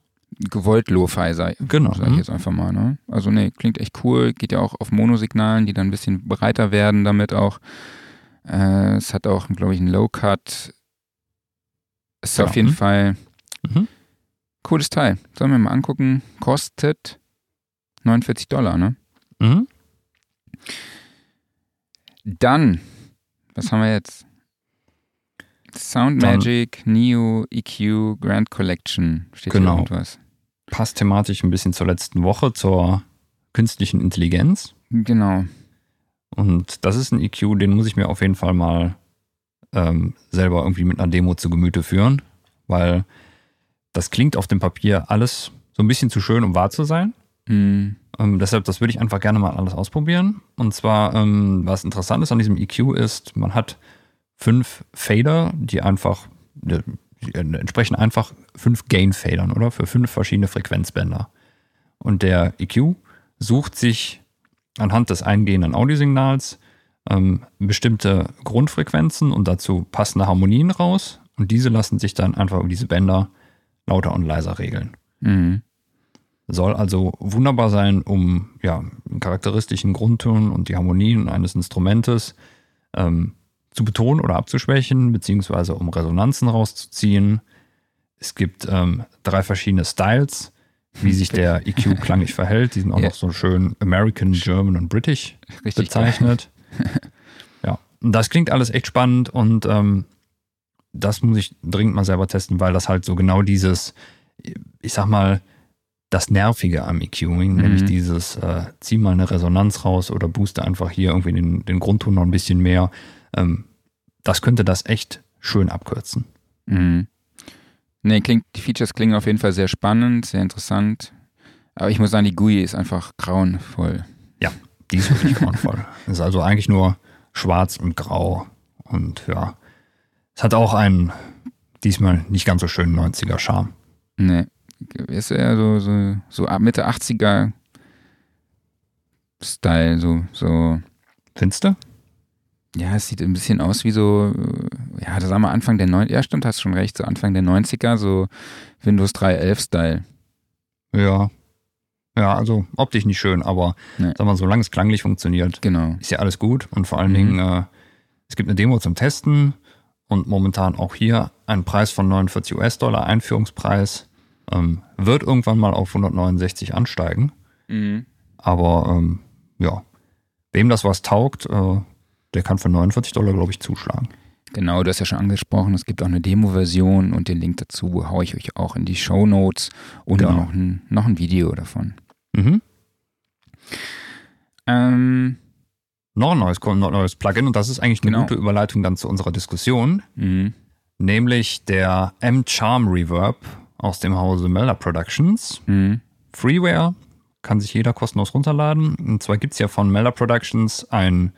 gewollt Lo-Fi sei. Genau. Sag ich Mhm. jetzt einfach mal, ne? Also nee, klingt echt cool. Geht ja auch auf Monosignalen, die dann ein bisschen breiter werden damit auch. Äh, es hat auch, glaube ich, einen Low-Cut. Ist Genau. auf jeden Mhm. Fall Mhm. cooles Teil. Sollen wir mal angucken. Kostet 49 Dollar, ne? Mhm. Dann, was haben wir jetzt? Sound Dann- Magic, Neo, EQ, Grand Collection. Steht Genau. hier irgendwas? Passt thematisch ein bisschen zur letzten Woche, zur künstlichen Intelligenz. Genau. Und das ist ein EQ, den muss ich mir auf jeden Fall mal ähm, selber irgendwie mit einer Demo zu Gemüte führen, weil das klingt auf dem Papier alles so ein bisschen zu schön, um wahr zu sein. Mhm. Ähm, deshalb, das würde ich einfach gerne mal alles ausprobieren. Und zwar, ähm, was interessant ist an diesem EQ ist, man hat fünf Fader, die einfach, die entsprechen einfach fünf Gain-Fadern, oder? Für fünf verschiedene Frequenzbänder. Und der EQ sucht sich anhand des eingehenden Audiosignals ähm, bestimmte Grundfrequenzen und dazu passende Harmonien raus. Und diese lassen sich dann einfach über diese Bänder lauter und leiser regeln. Mhm. Soll also wunderbar sein, um ja, charakteristischen Grundton und die Harmonien eines Instrumentes ähm, zu betonen oder abzuschwächen, beziehungsweise um Resonanzen rauszuziehen. Es gibt ähm, drei verschiedene Styles, wie sich der EQ klanglich verhält. Die sind auch Ja. noch so schön American, German und British Richtig bezeichnet. ja, und das klingt alles echt spannend und ähm, das muss ich dringend mal selber testen, weil das halt so genau dieses, ich sag mal, das Nervige am EQing, Mhm. nämlich dieses, äh, zieh mal eine Resonanz raus oder booste einfach hier irgendwie den, den Grundton noch ein bisschen mehr. Ähm, das könnte das echt schön abkürzen. Mhm. Nee, klingt, die Features klingen auf jeden Fall sehr spannend, sehr interessant. Aber ich muss sagen, die GUI ist einfach grauenvoll. Die ist wirklich grauenvoll. ist also eigentlich nur schwarz und grau und ja, es hat auch einen diesmal nicht ganz so schönen 90er Charme. Nee. Ist eher so, so, so ab Mitte 80er Style, so, so. Findest du? Ja, es sieht ein bisschen aus wie so, äh, ja, das sagen wir Anfang der 90er, ja stimmt, hast schon recht, so Anfang der 90er, so Windows 3.11 Style. Ja. Ja, also optisch nicht schön, aber Nee. sag mal, solange es klanglich funktioniert, Genau. ist ja alles gut. Und vor allen Mhm. Dingen, äh, es gibt eine Demo zum Testen und momentan auch hier ein Preis von 49 US-Dollar, Einführungspreis. Ähm, wird irgendwann mal auf 169 ansteigen. Mhm. Aber ähm, ja, wem das was taugt, äh, der kann für 49 Dollar, glaube ich, zuschlagen. Genau, du hast ja schon angesprochen, es gibt auch eine Demo-Version und den Link dazu haue ich euch auch in die Show Notes und Genau. noch, ein, noch ein Video davon. Mhm. Ähm, Noch ein neues, noch ein neues Plugin und das ist eigentlich eine Genau. gute Überleitung dann zu unserer Diskussion. mhm. nämlich der M-Charm Reverb aus dem Hause Melder Productions. Mhm. Freeware kann sich jeder kostenlos runterladen. Und zwar gibt es ja von Melder Productions ein,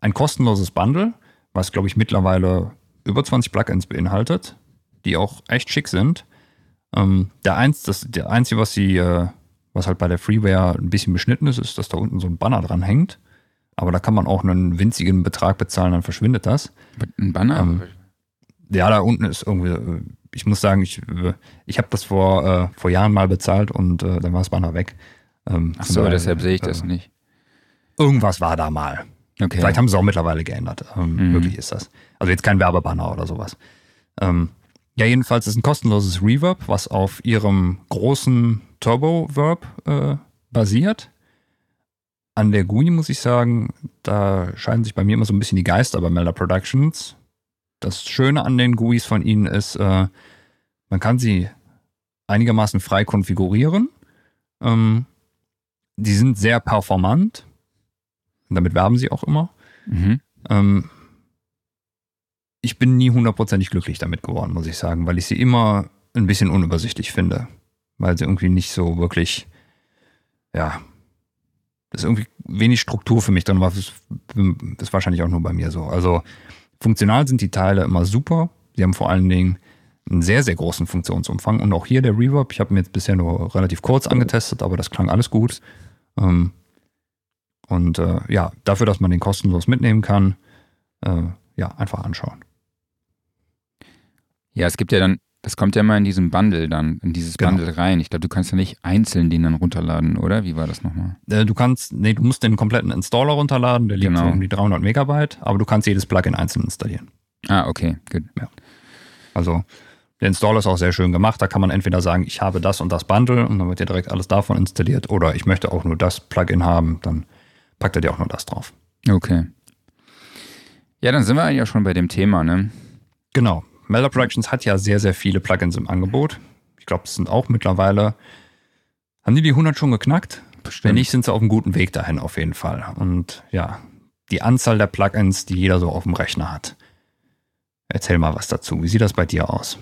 ein kostenloses Bundle, was, glaube ich, mittlerweile über 20 Plugins beinhaltet, die auch echt schick sind. Ähm, der, eins, das, der Einzige, was sie, äh, was halt bei der Freeware ein bisschen beschnitten ist, ist, dass da unten so ein Banner dran hängt. Aber da kann man auch einen winzigen Betrag bezahlen, dann verschwindet das. Ein Banner? Ähm, Ja, da unten ist irgendwie, äh, ich muss sagen, ich, äh, ich habe das vor, äh, vor Jahren mal bezahlt und äh, dann war das Banner weg. Ähm, Ach so, daher, deshalb sehe ich äh, das nicht. Irgendwas war da mal. Okay. Vielleicht haben sie es auch mittlerweile geändert. Ähm, Mhm. Möglich ist das. Also jetzt kein Werbebanner oder sowas. Ähm, ja, jedenfalls ist ein kostenloses Reverb, was auf ihrem großen Turbo-Verb äh, basiert. An der GUI muss ich sagen, da scheiden sich bei mir immer so ein bisschen die Geister bei Melder Productions. Das Schöne an den GUIs von ihnen ist, äh, man kann sie einigermaßen frei konfigurieren. Ähm, die sind sehr performant. Damit werben sie auch immer. Mhm. Ähm, ich bin nie hundertprozentig glücklich damit geworden, muss ich sagen, weil ich sie immer ein bisschen unübersichtlich finde. Weil sie irgendwie nicht so wirklich, ja, das ist irgendwie wenig Struktur für mich drin, ist, das ist wahrscheinlich auch nur bei mir so. Also funktional sind die Teile immer super. Sie haben vor allen Dingen einen sehr, sehr großen Funktionsumfang. Und auch hier der Reverb, ich habe mir jetzt bisher nur relativ kurz angetestet, aber das klang alles gut. Ähm, und äh, ja, dafür, dass man den kostenlos mitnehmen kann, äh, ja, einfach anschauen. Ja, es gibt ja dann, das kommt ja mal in diesem Bundle dann, in dieses Genau. Bundle rein. Ich glaube, du kannst ja nicht einzeln den dann runterladen, oder? Wie war das nochmal? Äh, du kannst, nee, du musst den kompletten Installer runterladen, der liegt Genau. so um die 300 Megabyte, aber du kannst jedes Plugin einzeln installieren. Ah, okay, gut. Also Der Installer ist auch sehr schön gemacht. Da kann man entweder sagen, ich habe das und das Bundle und dann wird dir direkt alles davon installiert oder ich möchte auch nur das Plugin haben, dann packt er dir auch nur das drauf. Okay. Ja, dann sind wir eigentlich auch schon bei dem Thema, ne? Genau. Melder Productions hat ja sehr, sehr viele Plugins im Angebot. Ich glaube, es sind auch mittlerweile, haben die die 100 schon geknackt? Bestimmt. Wenn nicht, sind sie auf einem guten Weg dahin auf jeden Fall. Und ja, die Anzahl der Plugins, die jeder so auf dem Rechner hat. Erzähl mal was dazu. Wie sieht das bei dir aus?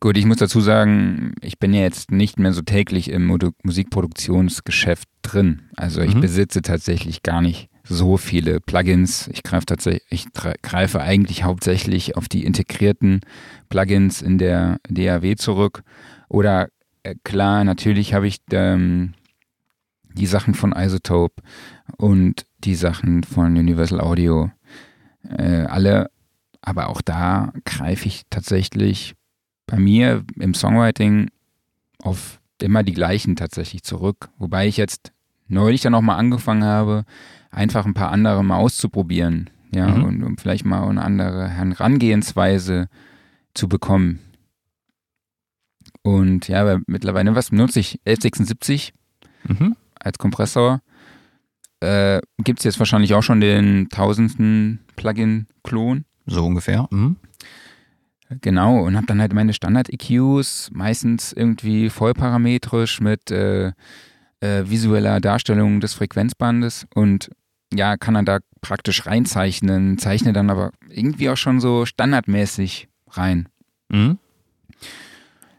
Gut, ich muss dazu sagen, ich bin ja jetzt nicht mehr so täglich im Musikproduktionsgeschäft drin. Also ich mhm. besitze tatsächlich gar nicht so viele Plugins. Ich greife tatsächlich, ich greife eigentlich hauptsächlich auf die integrierten Plugins in der DAW zurück. Oder äh, klar, natürlich habe ich ähm, die Sachen von Isotope und die Sachen von Universal Audio. Äh, alle, aber auch da greife ich tatsächlich bei mir im Songwriting auf immer die gleichen tatsächlich zurück. Wobei ich jetzt neulich dann auch mal angefangen habe, einfach ein paar andere mal auszuprobieren. Ja, mhm. und um vielleicht mal eine andere Herangehensweise zu bekommen. Und ja, aber mittlerweile, was benutze ich? 1176 mhm. als Kompressor. Äh, Gibt es jetzt wahrscheinlich auch schon den tausendsten Plugin-Klon. So ungefähr. Mhm. Genau, und habe dann halt meine Standard-EQs, meistens irgendwie vollparametrisch mit äh, äh, visueller Darstellung des Frequenzbandes und ja, kann dann da praktisch reinzeichnen, zeichne dann aber irgendwie auch schon so standardmäßig rein. Mhm.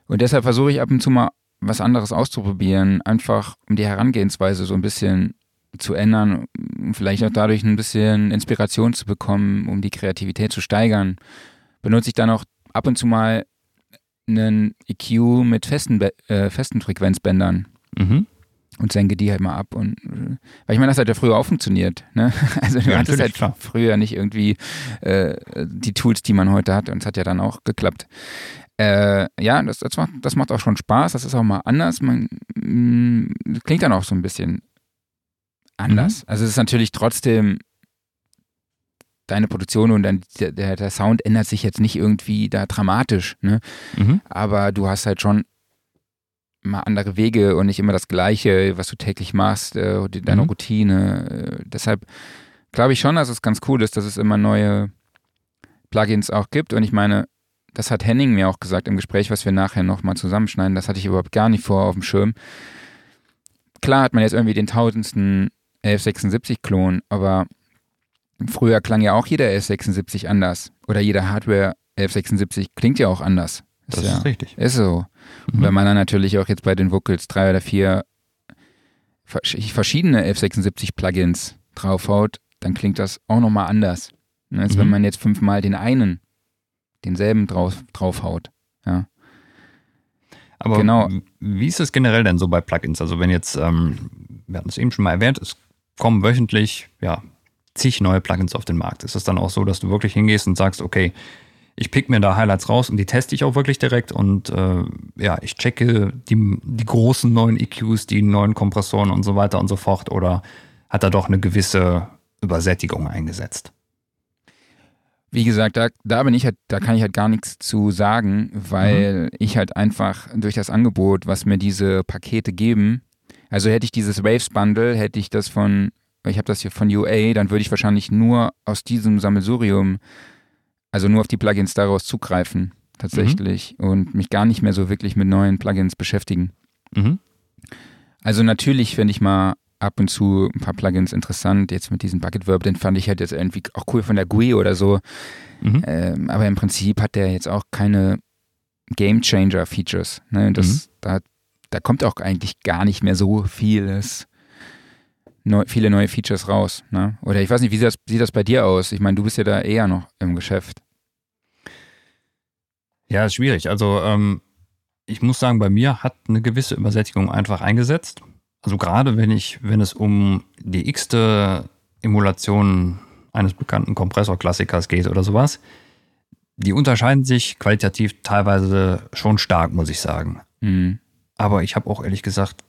Und deshalb versuche ich ab und zu mal was anderes auszuprobieren, einfach um die Herangehensweise so ein bisschen zu ändern, vielleicht auch dadurch ein bisschen Inspiration zu bekommen, um die Kreativität zu steigern. Benutze ich dann auch ab und zu mal einen EQ mit festen, äh, festen Frequenzbändern. Mhm und senke die halt mal ab. Und weil ich meine, das hat ja früher auch funktioniert. Ne? Also du ja, hattest halt klar. früher nicht irgendwie äh, die Tools, die man heute hat, und es hat ja dann auch geklappt. Äh, ja, das, das, macht, das macht auch schon Spaß, das ist auch mal anders. Man mh, mm, klingt dann auch so ein bisschen anders. Mhm. Also es ist natürlich trotzdem deine Produktion und dann der, der, Sound ändert sich jetzt nicht irgendwie da dramatisch, ne? Mhm. Aber du hast halt schon mal andere Wege und nicht immer das Gleiche, was du täglich machst, äh, deine mhm. Routine. Äh, deshalb glaube ich schon, dass es ganz cool ist, dass es immer neue Plugins auch gibt. Und ich meine, das hat Henning mir auch gesagt im Gespräch, was wir nachher nochmal zusammenschneiden. Das hatte ich überhaupt gar nicht vor auf dem Schirm. Klar hat man jetzt irgendwie den tausendsten 1176-Klon, aber früher klang ja auch jeder 1176 anders. Oder jeder Hardware 1176 klingt ja auch anders. Das ist, ja, ist richtig. Ist so. Und wenn man dann natürlich auch jetzt bei den Vocals drei oder vier verschiedene 1176 Plugins draufhaut, dann klingt das auch nochmal anders. Ne, als mhm. wenn man jetzt fünfmal den einen, denselben drauf, draufhaut. Ja. Aber genau. wie ist es generell denn so bei Plugins? Also wenn jetzt, ähm, wir hatten es eben schon mal erwähnt, es kommen wöchentlich ja, zig neue Plugins auf den Markt. Ist es dann auch so, dass du wirklich hingehst und sagst, okay, ich pick mir da Highlights raus und die teste ich auch wirklich direkt und äh, ja, ich checke die, die großen neuen EQs, die neuen Kompressoren und so weiter und so fort oder hat er doch eine gewisse Übersättigung eingesetzt? Wie gesagt, da, da bin ich halt, da kann ich halt gar nichts zu sagen, weil mhm. ich halt einfach durch das Angebot, was mir diese Pakete geben, also hätte ich dieses Waves Bundle, hätte ich das von, ich habe das hier von UA, dann würde ich wahrscheinlich nur aus diesem Sammelsurium also nur auf die Plugins daraus zugreifen, tatsächlich, mhm. und mich gar nicht mehr so wirklich mit neuen Plugins beschäftigen. Mhm. Also natürlich finde ich mal ab und zu ein paar Plugins interessant. Jetzt mit diesem Bucket Verb, den fand ich halt jetzt irgendwie auch cool von der GUI oder so. Mhm. Ähm, aber im Prinzip hat der jetzt auch keine Game Changer Features. Ne? Das, mhm. da, da kommt auch eigentlich gar nicht mehr so vieles neu, viele neue Features raus. Ne? Oder ich weiß nicht, wie sieht das, sieht das bei dir aus? Ich meine, du bist ja da eher noch im Geschäft. Ja, ist schwierig. Also ähm, ich muss sagen, bei mir hat eine gewisse Übersättigung einfach eingesetzt. Also gerade wenn ich, wenn es um die x-te Emulation eines bekannten Kompressorklassikers geht oder sowas, die unterscheiden sich qualitativ teilweise schon stark, muss ich sagen. Mhm. Aber ich habe auch ehrlich gesagt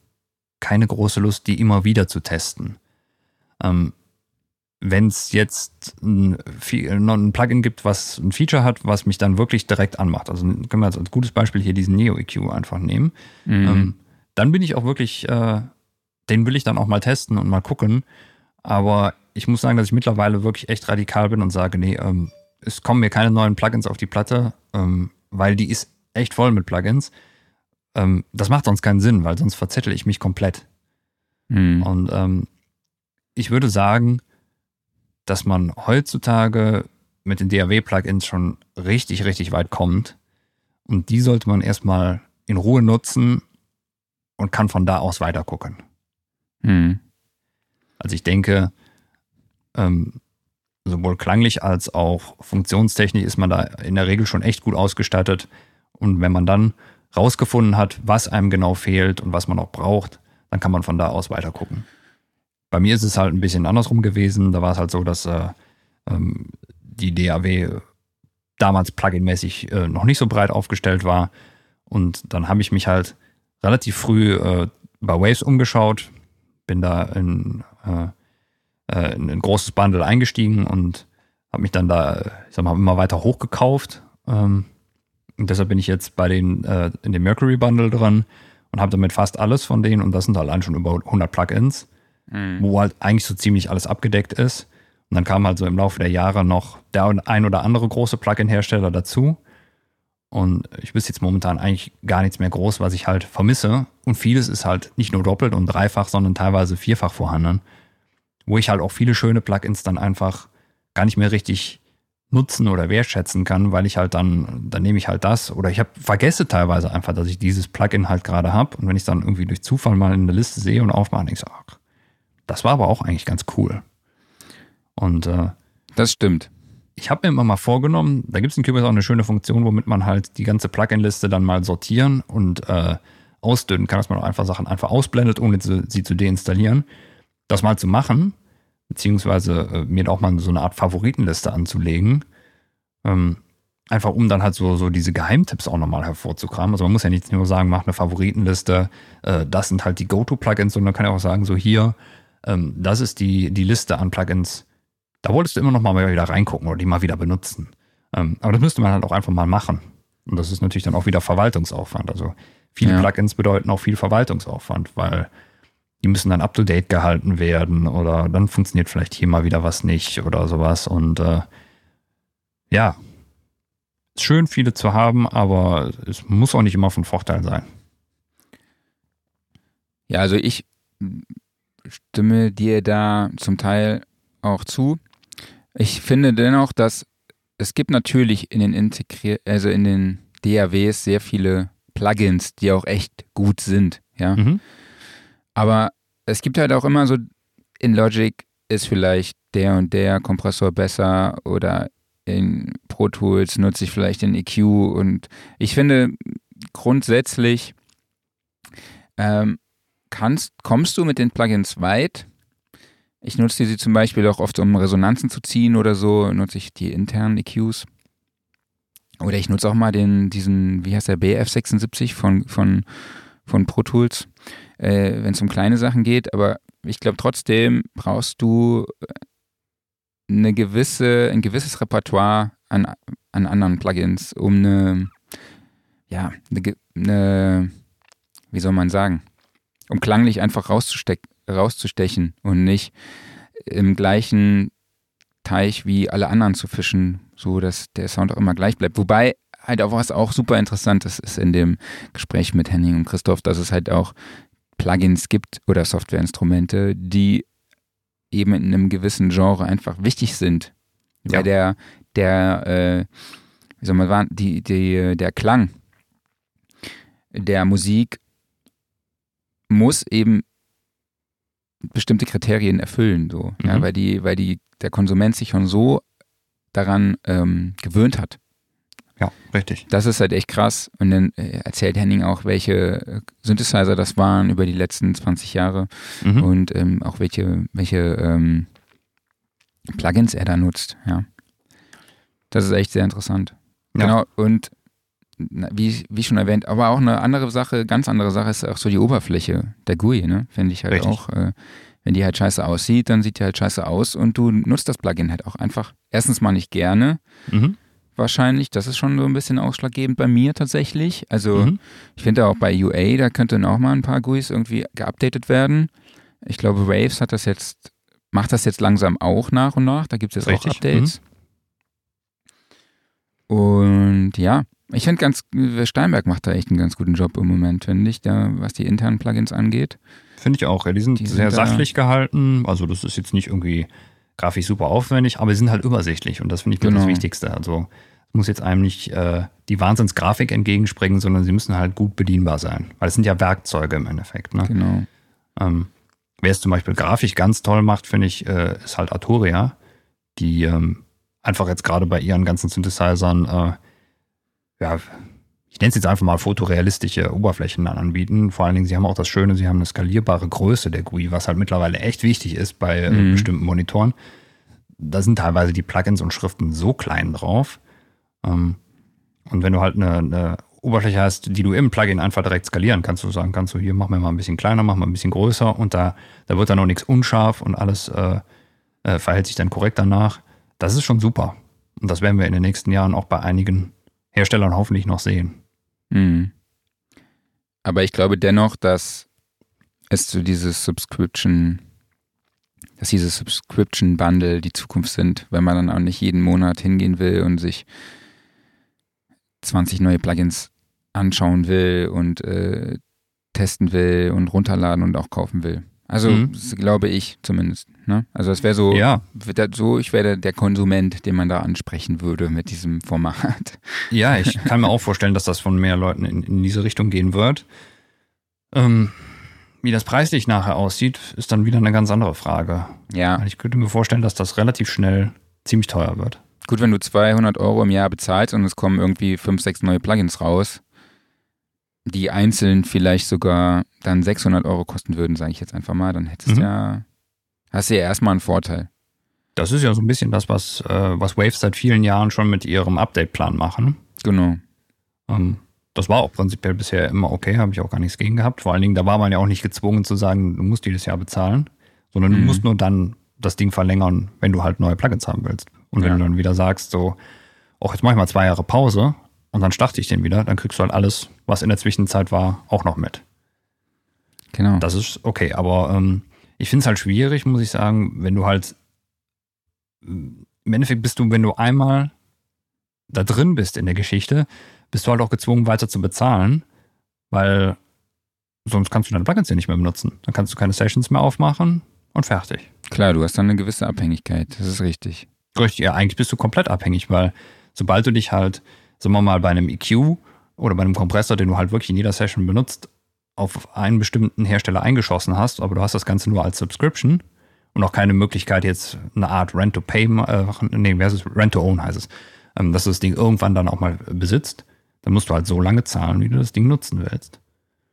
keine große Lust, die immer wieder zu testen. Ähm, wenn es jetzt ein, ein, Plugin gibt, was ein Feature hat, was mich dann wirklich direkt anmacht. Also können wir als, als gutes Beispiel hier diesen Neo EQ einfach nehmen. Mhm. Ähm, dann bin ich auch wirklich, äh, den will ich dann auch mal testen und mal gucken. Aber ich muss sagen, dass ich mittlerweile wirklich echt radikal bin und sage, nee, ähm, es kommen mir keine neuen Plugins auf die Platte, ähm, weil die ist echt voll mit Plugins. Ähm, das macht sonst keinen Sinn, weil sonst verzettel ich mich komplett. Mhm. Und ähm, ich würde sagen, dass man heutzutage mit den DAW-Plugins schon richtig, richtig weit kommt. Und die sollte man erstmal in Ruhe nutzen und kann von da aus weiter gucken. Mhm. Also ich denke, ähm, sowohl klanglich als auch funktionstechnisch ist man da in der Regel schon echt gut ausgestattet. Und wenn man dann rausgefunden hat, was einem genau fehlt und was man auch braucht, dann kann man von da aus weiter gucken. Bei mir ist es halt ein bisschen andersrum gewesen. Da war es halt so, dass äh, ähm, die DAW damals pluginmäßig äh, noch nicht so breit aufgestellt war. Und dann habe ich mich halt relativ früh äh, bei Waves umgeschaut, bin da in, äh, äh, in ein großes Bundle eingestiegen und habe mich dann da, ich sag mal, immer weiter hochgekauft. Ähm, und deshalb bin ich jetzt bei den, äh, in dem Mercury Bundle dran und habe damit fast alles von denen und das sind allein schon über 100 Plugins mhm. wo halt eigentlich so ziemlich alles abgedeckt ist. Und dann kam halt so im Laufe der Jahre noch der ein oder andere große Plugin-Hersteller dazu. Und ich wüsste jetzt momentan eigentlich gar nichts mehr groß, was ich halt vermisse. Und vieles ist halt nicht nur doppelt und dreifach, sondern teilweise vierfach vorhanden. Wo ich halt auch viele schöne Plugins dann einfach gar nicht mehr richtig nutzen oder wertschätzen kann, weil ich halt dann, dann nehme ich halt das oder ich habe vergesse teilweise einfach, dass ich dieses Plugin halt gerade habe und wenn ich es dann irgendwie durch Zufall mal in der Liste sehe und aufmache, denke ich so, ach, das war aber auch eigentlich ganz cool. Und äh, das stimmt. Ich habe mir immer mal vorgenommen, da gibt es in Cubase auch eine schöne Funktion, womit man halt die ganze Plugin-Liste dann mal sortieren und äh, ausdünnen kann, dass man auch einfach Sachen einfach ausblendet, ohne sie, sie zu deinstallieren. Das mal zu machen, beziehungsweise äh, mir auch mal so eine Art Favoritenliste anzulegen. Ähm, einfach um dann halt so, so diese Geheimtipps auch nochmal hervorzukramen. Also man muss ja nicht nur sagen, mach eine Favoritenliste, äh, das sind halt die Go-To-Plugins, sondern man kann ja auch sagen, so hier, ähm, das ist die, die Liste an Plugins. Da wolltest du immer noch mal wieder reingucken oder die mal wieder benutzen. Ähm, aber das müsste man halt auch einfach mal machen. Und das ist natürlich dann auch wieder Verwaltungsaufwand. Also viele ja. Plugins bedeuten auch viel Verwaltungsaufwand, weil die müssen dann up-to-date gehalten werden oder dann funktioniert vielleicht hier mal wieder was nicht oder sowas. Und äh, ja, schön viele zu haben, aber es muss auch nicht immer von Vorteil sein. Ja, also ich stimme dir da zum Teil auch zu. Ich finde dennoch, dass es gibt natürlich in den integrier also in den DAWs sehr viele Plugins, die auch echt gut sind, ja. Mhm. Aber es gibt halt auch immer so in Logic ist vielleicht der und der Kompressor besser oder in Pro Tools nutze ich vielleicht den EQ und ich finde grundsätzlich ähm, kannst, kommst du mit den Plugins weit. Ich nutze sie zum Beispiel auch oft, um Resonanzen zu ziehen oder so, nutze ich die internen EQs. Oder ich nutze auch mal den, diesen, wie heißt der, BF76 von, von, von Pro Tools, äh, wenn es um kleine Sachen geht. Aber ich glaube trotzdem brauchst du eine gewisse, ein gewisses Repertoire an, an anderen Plugins, um eine, ja, eine, eine wie soll man sagen, um klanglich einfach rauszustechen und nicht im gleichen Teich wie alle anderen zu fischen, so dass der Sound auch immer gleich bleibt. Wobei halt auch was auch super interessantes ist in dem Gespräch mit Henning und Christoph, dass es halt auch Plugins gibt oder Softwareinstrumente, die eben in einem gewissen Genre einfach wichtig sind. Ja. Weil der, der, äh, wie soll man sagen, die, die, der Klang der Musik muss eben bestimmte Kriterien erfüllen, so, mhm. ja, weil die, weil die, der Konsument sich schon so daran ähm, gewöhnt hat. Ja, richtig. Das ist halt echt krass. Und dann äh, erzählt Henning auch, welche äh, Synthesizer das waren über die letzten 20 Jahre mhm. und ähm, auch welche, welche ähm, Plugins er da nutzt, ja. Das ist echt sehr interessant. Ja. Genau. Und wie, wie schon erwähnt, aber auch eine andere Sache, ganz andere Sache ist auch so die Oberfläche der GUI, ne? Finde ich halt Richtig. auch. Äh, wenn die halt scheiße aussieht, dann sieht die halt scheiße aus und du nutzt das Plugin halt auch einfach erstens mal nicht gerne. Mhm. Wahrscheinlich, das ist schon so ein bisschen ausschlaggebend bei mir tatsächlich. Also Mhm. ich finde auch bei UA, da könnten auch mal ein paar GUIs irgendwie geupdatet werden. Ich glaube, Waves hat das jetzt, macht das jetzt langsam auch nach und nach. Da gibt es jetzt auch Richtig, Updates. Und ja, ich finde ganz, Steinberg macht da echt einen ganz guten Job im Moment, finde ich, da, was die internen Plugins angeht. Finde ich auch. Ja, die sind Die sind sehr da- sachlich gehalten. Also das ist jetzt nicht irgendwie grafisch super aufwendig, aber sie sind halt übersichtlich und das finde ich mit das Genau. Wichtigste. Also es muss jetzt einem nicht äh, die Wahnsinnsgrafik entgegenspringen, sondern sie müssen halt gut bedienbar sein. Weil es sind ja Werkzeuge im Endeffekt. Ne? Genau. Ähm, wer es zum Beispiel grafisch ganz toll macht, finde ich, äh, ist halt Arturia, die ähm, einfach jetzt gerade bei ihren ganzen Synthesizern, äh, ja, ich nenne es jetzt einfach mal fotorealistische Oberflächen dann anbieten. Vor allen Dingen, sie haben auch das Schöne, sie haben eine skalierbare Größe der GUI, was halt mittlerweile echt wichtig ist bei äh, Mhm. bestimmten Monitoren. Da sind teilweise die Plugins und Schriften so klein drauf. Ähm, und wenn du halt eine, eine Oberfläche hast, die du im Plugin einfach direkt skalieren kannst, du sagen kannst, du hier mach mir mal ein bisschen kleiner, mach mal ein bisschen größer und da, da wird dann auch nichts unscharf und alles äh, äh, verhält sich dann korrekt danach. Das ist schon super. Und das werden wir in den nächsten Jahren auch bei einigen Herstellern hoffentlich noch sehen. Mhm. Aber ich glaube dennoch, dass es zu dieses Subscription, dass dieses Subscription Bundle die Zukunft sind, wenn man dann auch nicht jeden Monat hingehen will und sich 20 neue Plugins anschauen will und äh, testen will und runterladen und auch kaufen will. Also Mhm. glaube ich zumindest. Ne? Also das wäre so, Ja, so, ich wäre der, der Konsument, den man da ansprechen würde mit diesem Format. ja, ich kann mir auch vorstellen, dass das von mehr Leuten in, in diese Richtung gehen wird. Ähm, wie das preislich nachher aussieht, ist dann wieder eine ganz andere Frage. Ja, Ich könnte mir vorstellen, dass das relativ schnell ziemlich teuer wird. Gut, wenn du 200 Euro im Jahr bezahlst und es kommen irgendwie fünf, sechs neue Plugins raus, die einzeln vielleicht sogar dann 600 Euro kosten würden, sage ich jetzt einfach mal, dann hättest du Mhm. ja, hast du ja erstmal einen Vorteil. Das ist ja so ein bisschen das, was, äh, was Waves seit vielen Jahren schon mit ihrem Update-Plan machen. Genau. Ähm, das war auch prinzipiell bisher immer okay, habe ich auch gar nichts gegen gehabt. Vor allen Dingen, da war man ja auch nicht gezwungen zu sagen, du musst jedes Jahr bezahlen, sondern du Mhm. musst nur dann das Ding verlängern, wenn du halt neue Plugins haben willst. Und wenn Ja. du dann wieder sagst, so, auch jetzt mache ich mal zwei Jahre Pause und dann starte ich den wieder, dann kriegst du halt alles, was in der Zwischenzeit war, auch noch mit. Genau. Das ist okay, aber ähm, ich finde es halt schwierig, muss ich sagen, wenn du halt im Endeffekt bist du, wenn du einmal da drin bist in der Geschichte, bist du halt auch gezwungen, weiter zu bezahlen, weil sonst kannst du deine Plugins ja nicht mehr benutzen. Dann kannst du keine Sessions mehr aufmachen und fertig. Klar, du hast dann eine gewisse Abhängigkeit, das ist richtig. Richtig, ja, eigentlich bist du komplett abhängig, weil sobald du dich halt, sagen wir mal, bei einem EQ oder bei einem Kompressor, den du halt wirklich in jeder Session benutzt, auf einen bestimmten Hersteller eingeschossen hast, aber du hast das Ganze nur als Subscription und auch keine Möglichkeit, jetzt eine Art Rent-to-Pay, äh, nee, wie heißt es? Rent-to-Own heißt es, ähm, dass du das Ding irgendwann dann auch mal besitzt, dann musst du halt so lange zahlen, wie du das Ding nutzen willst.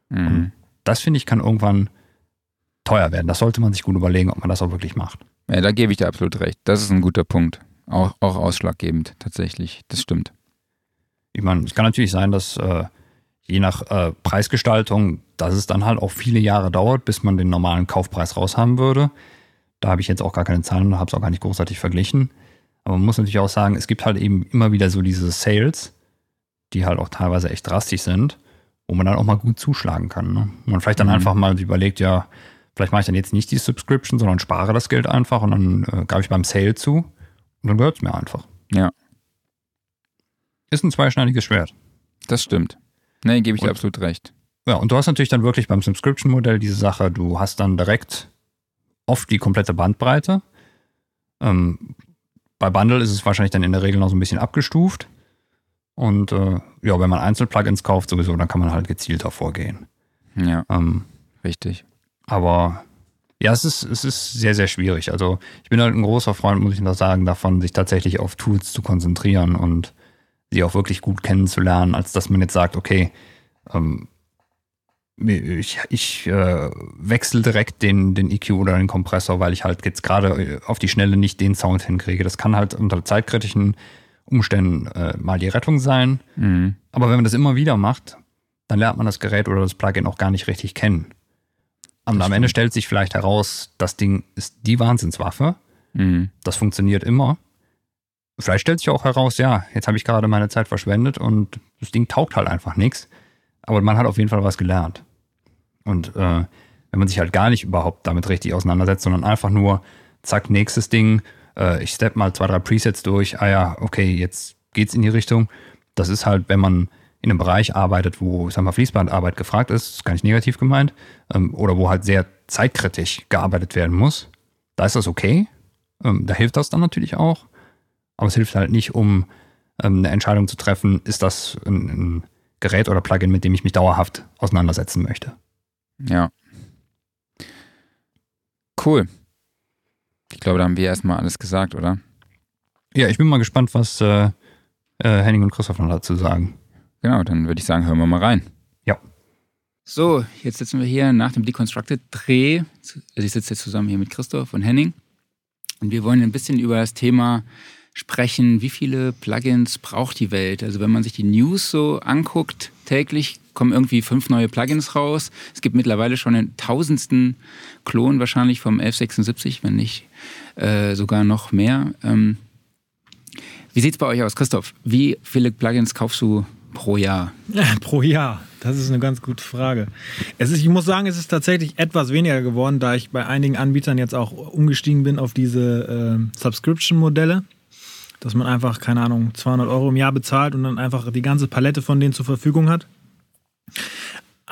Mhm. Das finde ich kann irgendwann teuer werden. Das sollte man sich gut überlegen, ob man das auch wirklich macht. Ja, da gebe ich dir absolut recht. Das ist ein guter Punkt. Auch, auch ausschlaggebend, tatsächlich. Das stimmt. Ich meine, es kann natürlich sein, dass äh, je nach äh, Preisgestaltung, dass es dann halt auch viele Jahre dauert, bis man den normalen Kaufpreis raus haben würde. Da habe ich jetzt auch gar keine Zahlen und habe es auch gar nicht großartig verglichen. Aber man muss natürlich auch sagen, es gibt halt eben immer wieder so diese Sales, die halt auch teilweise echt drastisch sind, wo man dann auch mal gut zuschlagen kann. Ne? Und man vielleicht dann Mhm. einfach mal überlegt, ja, vielleicht mache ich dann jetzt nicht die Subscription, sondern spare das Geld einfach und dann äh, greife ich beim Sale zu und dann gehört es mir einfach. Ja. Ist ein zweischneidiges Schwert. Das stimmt. Nee, gebe ich dir Und- absolut recht. Ja, und du hast natürlich dann wirklich beim Subscription-Modell diese Sache, du hast dann direkt oft die komplette Bandbreite. Ähm, bei Bundle ist es wahrscheinlich dann in der Regel noch so ein bisschen abgestuft. Und äh, ja, wenn man Einzelplugins kauft, sowieso, dann kann man halt gezielter vorgehen. Ja, Ähm, richtig. aber ja, es ist, es ist sehr, sehr schwierig. Also ich bin halt ein großer Freund, muss ich noch sagen, davon, sich tatsächlich auf Tools zu konzentrieren und sie auch wirklich gut kennenzulernen, als dass man jetzt sagt, okay, ähm, ich, ich äh, wechsle direkt den, den EQ oder den Kompressor, weil ich halt jetzt gerade äh, auf die Schnelle nicht den Sound hinkriege. Das kann halt unter zeitkritischen Umständen äh, mal die Rettung sein. Mhm. Aber wenn man das immer wieder macht, dann lernt man das Gerät oder das Plugin auch gar nicht richtig kennen. Und am Ende stellt sich vielleicht heraus, das Ding ist die Wahnsinnswaffe. Mhm. Das funktioniert immer. Vielleicht stellt sich auch heraus, ja, jetzt habe ich gerade meine Zeit verschwendet und das Ding taugt halt einfach nichts. Aber man hat auf jeden Fall was gelernt. Und äh, wenn man sich halt gar nicht überhaupt damit richtig auseinandersetzt, sondern einfach nur, zack, nächstes Ding, äh, ich step mal zwei, drei Presets durch, ah ja, okay, jetzt geht's in die Richtung. Das ist halt, wenn man in einem Bereich arbeitet, wo, ich sag mal, Fließbandarbeit gefragt ist, ist gar nicht negativ gemeint, ähm, oder wo halt sehr zeitkritisch gearbeitet werden muss, da ist das okay. Ähm, da hilft das dann natürlich auch. Aber es hilft halt nicht, um ähm, eine Entscheidung zu treffen, ist das ein, ein Gerät oder Plugin, mit dem ich mich dauerhaft auseinandersetzen möchte. Ja. Cool. Ich glaube, da haben wir erstmal alles gesagt, oder? Ja, ich bin mal gespannt, was äh, äh, Henning und Christoph noch dazu sagen. Genau, dann würde ich sagen, hören wir mal rein. Ja. So, jetzt sitzen wir hier nach dem Deconstructed-Dreh. Also ich sitze jetzt zusammen hier mit Christoph und Henning. Und wir wollen ein bisschen über das Thema sprechen, wie viele Plugins braucht die Welt? Also wenn man sich die News so anguckt, täglich kommen irgendwie fünf neue Plugins raus. Es gibt mittlerweile schon den tausendsten Klon wahrscheinlich vom 1176, wenn nicht äh, sogar noch mehr. Ähm, wie sieht es bei euch aus, Christoph? Wie viele Plugins kaufst du pro Jahr? pro Jahr. Das ist eine ganz gute Frage. Es ist, ich muss sagen, es ist tatsächlich etwas weniger geworden, da ich bei einigen Anbietern jetzt auch umgestiegen bin auf diese äh, Subscription-Modelle dass man einfach, keine Ahnung, 200 Euro im Jahr bezahlt und dann einfach die ganze Palette von denen zur Verfügung hat.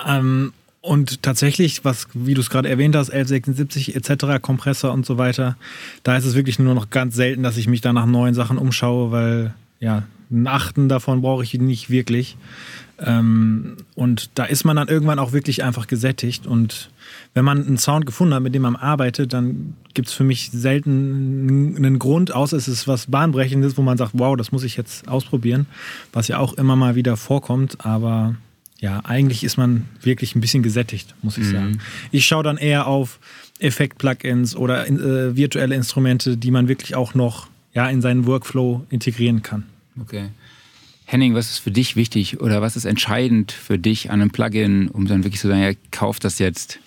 Ähm, und tatsächlich, was, wie du es gerade erwähnt hast, 1176 etc., Kompressor und so weiter, da ist es wirklich nur noch ganz selten, dass ich mich da nach neuen Sachen umschaue, weil ja, einen achten davon brauche ich nicht wirklich. Ähm, und da ist man dann irgendwann auch wirklich einfach gesättigt. Und wenn man einen Sound gefunden hat, mit dem man arbeitet, dann gibt es für mich selten einen Grund, außer es ist was Bahnbrechendes, wo man sagt, wow, das muss ich jetzt ausprobieren, was ja auch immer mal wieder vorkommt. Aber ja, eigentlich ist man wirklich ein bisschen gesättigt, muss ich mhm. sagen. Ich schaue dann eher auf Effekt-Plugins oder äh, virtuelle Instrumente, die man wirklich auch noch ja, in seinen Workflow integrieren kann. Okay. Henning, was ist für dich wichtig oder was ist entscheidend für dich an einem Plugin, um dann wirklich zu sagen, ja, kauf das jetzt?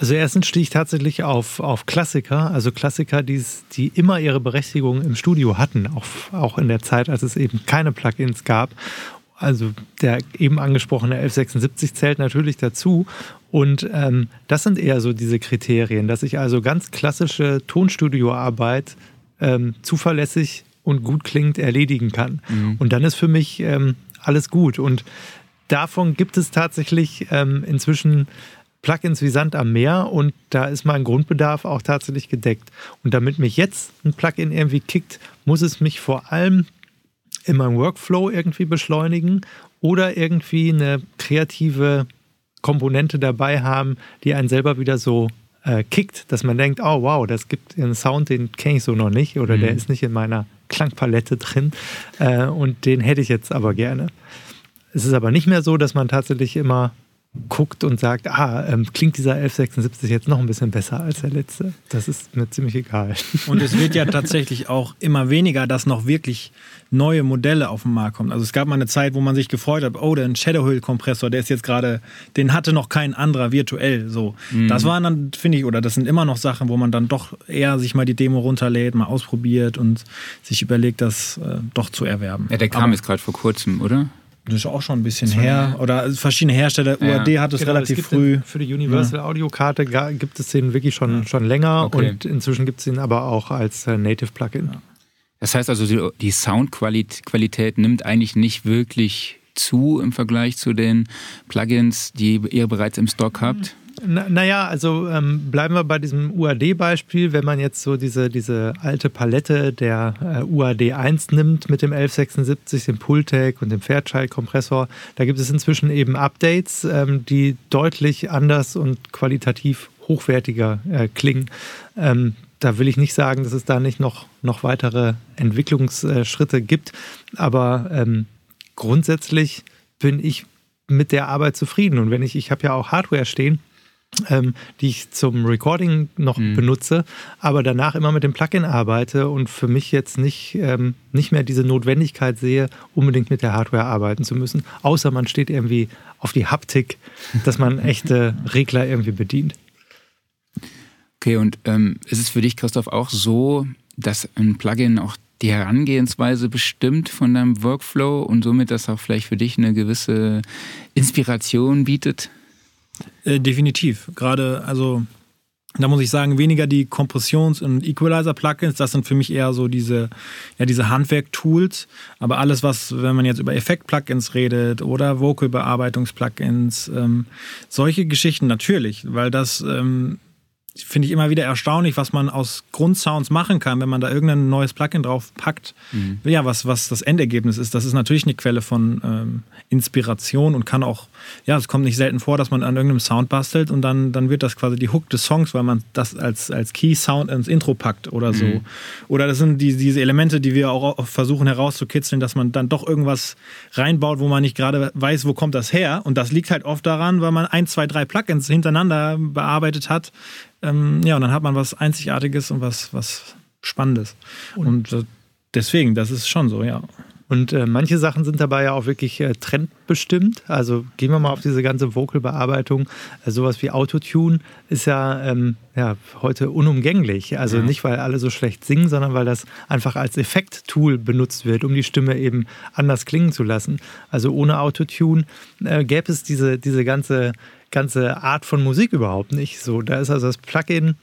Also erstens stehe ich tatsächlich auf, auf Klassiker, also Klassiker, die, die immer ihre Berechtigung im Studio hatten, auch, auch in der Zeit, als es eben keine Plugins gab. Also der eben angesprochene 1176 zählt natürlich dazu. Und ähm, das sind eher so diese Kriterien, dass ich also ganz klassische Tonstudioarbeit ähm, zuverlässig und gut klingt, erledigen kann. Mhm. Und dann ist für mich ähm, alles gut. Und davon gibt es tatsächlich ähm, inzwischen Plugins wie Sand am Meer und da ist mein Grundbedarf auch tatsächlich gedeckt. Und damit mich jetzt ein Plugin irgendwie kickt, muss es mich vor allem in meinem Workflow irgendwie beschleunigen oder irgendwie eine kreative Komponente dabei haben, die einen selber wieder so äh, kickt, dass man denkt, oh wow, das gibt einen Sound, den kenne ich so noch nicht oder mhm. der ist nicht in meiner Klangpalette drin äh, und den hätte ich jetzt aber gerne. Es ist aber nicht mehr so, dass man tatsächlich immer guckt und sagt, ah, ähm, klingt dieser 1176 jetzt noch ein bisschen besser als der letzte. Das ist mir ziemlich egal. Und es wird ja tatsächlich auch immer weniger, dass noch wirklich neue Modelle auf den Markt kommen. Also es gab mal eine Zeit, wo man sich gefreut hat, oh, der Shadow Hill Kompressor, der ist jetzt gerade, den hatte noch kein anderer virtuell. So, mhm. das waren dann, finde ich, oder das sind immer noch Sachen, wo man dann doch eher sich mal die Demo runterlädt, mal ausprobiert und sich überlegt, das äh, doch zu erwerben. Ja, der kam Aber, jetzt gerade vor kurzem, oder? Das ist auch schon ein bisschen her. Oder verschiedene Hersteller. Ja. UAD hat es genau, relativ früh. Den, für die Universal ja. Audio-Karte gibt es den wirklich schon, ja. schon länger okay. und inzwischen gibt es ihn aber auch als äh, Native Plugin. Das heißt also, die, die Soundqualität nimmt eigentlich nicht wirklich zu im Vergleich zu den Plugins, die ihr bereits im Stock habt? Na, naja, also ähm, bleiben wir bei diesem UAD-Beispiel. Wenn man jetzt so diese, diese alte Palette der äh, UAD 1 nimmt mit dem 1176, dem Pultec und dem Fairchild-Kompressor, da gibt es inzwischen eben Updates, ähm, die deutlich anders und qualitativ hochwertiger äh, klingen. Ähm, da will ich nicht sagen, dass es da nicht noch, noch weitere Entwicklungsschritte gibt, aber ähm, grundsätzlich bin ich mit der Arbeit zufrieden. Und wenn ich, ich habe ja auch Hardware stehen, ähm, die ich zum Recording noch mhm. benutze, aber danach immer mit dem Plugin arbeite und für mich jetzt nicht, ähm, nicht mehr diese Notwendigkeit sehe, unbedingt mit der Hardware arbeiten zu müssen, außer man steht irgendwie auf die Haptik, dass man echte Regler irgendwie bedient. Okay, und ähm, ist es für dich, Christoph, auch so, dass ein Plugin auch die Herangehensweise bestimmt von deinem Workflow und somit das auch vielleicht für dich eine gewisse Inspiration bietet? Äh, definitiv. Gerade, also da muss ich sagen, weniger die Kompressions- und Equalizer-Plugins, das sind für mich eher so diese, ja, diese Handwerk-Tools. Aber alles, was, wenn man jetzt über Effekt-Plugins redet oder Vocal-Bearbeitungs-Plugins, ähm, solche Geschichten natürlich, weil das ähm, finde ich immer wieder erstaunlich, was man aus Grundsounds machen kann, wenn man da irgendein neues Plugin drauf packt. Mhm. Ja, was, was das Endergebnis ist. Das ist natürlich eine Quelle von ähm, Inspiration und kann auch, ja, es kommt nicht selten vor, dass man an irgendeinem Sound bastelt und dann, dann wird das quasi die Hook des Songs, weil man das als, als Key-Sound ins Intro packt oder so. Mhm. Oder das sind die, diese Elemente, die wir auch versuchen herauszukitzeln, dass man dann doch irgendwas reinbaut, wo man nicht gerade weiß, wo kommt das her. Und das liegt halt oft daran, weil man ein, zwei, drei Plugins hintereinander bearbeitet hat, ähm, ja, und dann hat man was Einzigartiges und was, was Spannendes. Und, und äh, deswegen, das ist schon so, ja. Und äh, manche Sachen sind dabei ja auch wirklich äh, trendbestimmt. Also gehen wir mal auf diese ganze Vocal-Bearbeitung. Äh, sowas wie Autotune ist ja, ähm, ja heute unumgänglich. Also ja. nicht, weil alle so schlecht singen, sondern weil das einfach als Effekt-Tool benutzt wird, um die Stimme eben anders klingen zu lassen. Also ohne Autotune äh, gäbe es diese, diese ganze ganze Art von Musik überhaupt nicht. So, da ist also das Plugin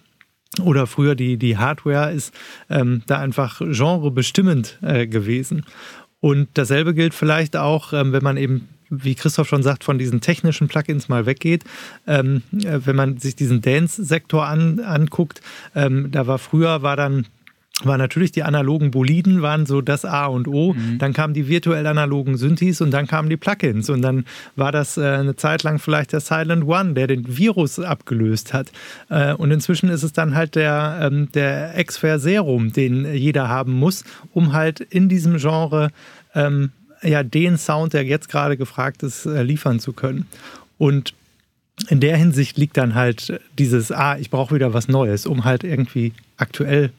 oder früher die, die Hardware ist ähm, da einfach genrebestimmend äh, gewesen. Und dasselbe gilt vielleicht auch, ähm, wenn man eben wie Christoph schon sagt, von diesen technischen Plugins mal weggeht. Ähm, äh, wenn man sich diesen Dance-Sektor an, anguckt, ähm, da war früher, war dann war natürlich die analogen Boliden waren so das A und O. Mhm. Dann kamen die virtuell analogen Synthes und dann kamen die Plugins. Und dann war das äh, eine Zeit lang vielleicht der Silent One, der den Virus abgelöst hat. Äh, und inzwischen ist es dann halt der, ähm, der Xfer Serum, den jeder haben muss, um halt in diesem Genre ähm, ja, den Sound, der jetzt gerade gefragt ist, äh, liefern zu können. Und in der Hinsicht liegt dann halt dieses, ah, ich brauche wieder was Neues, um halt irgendwie aktuell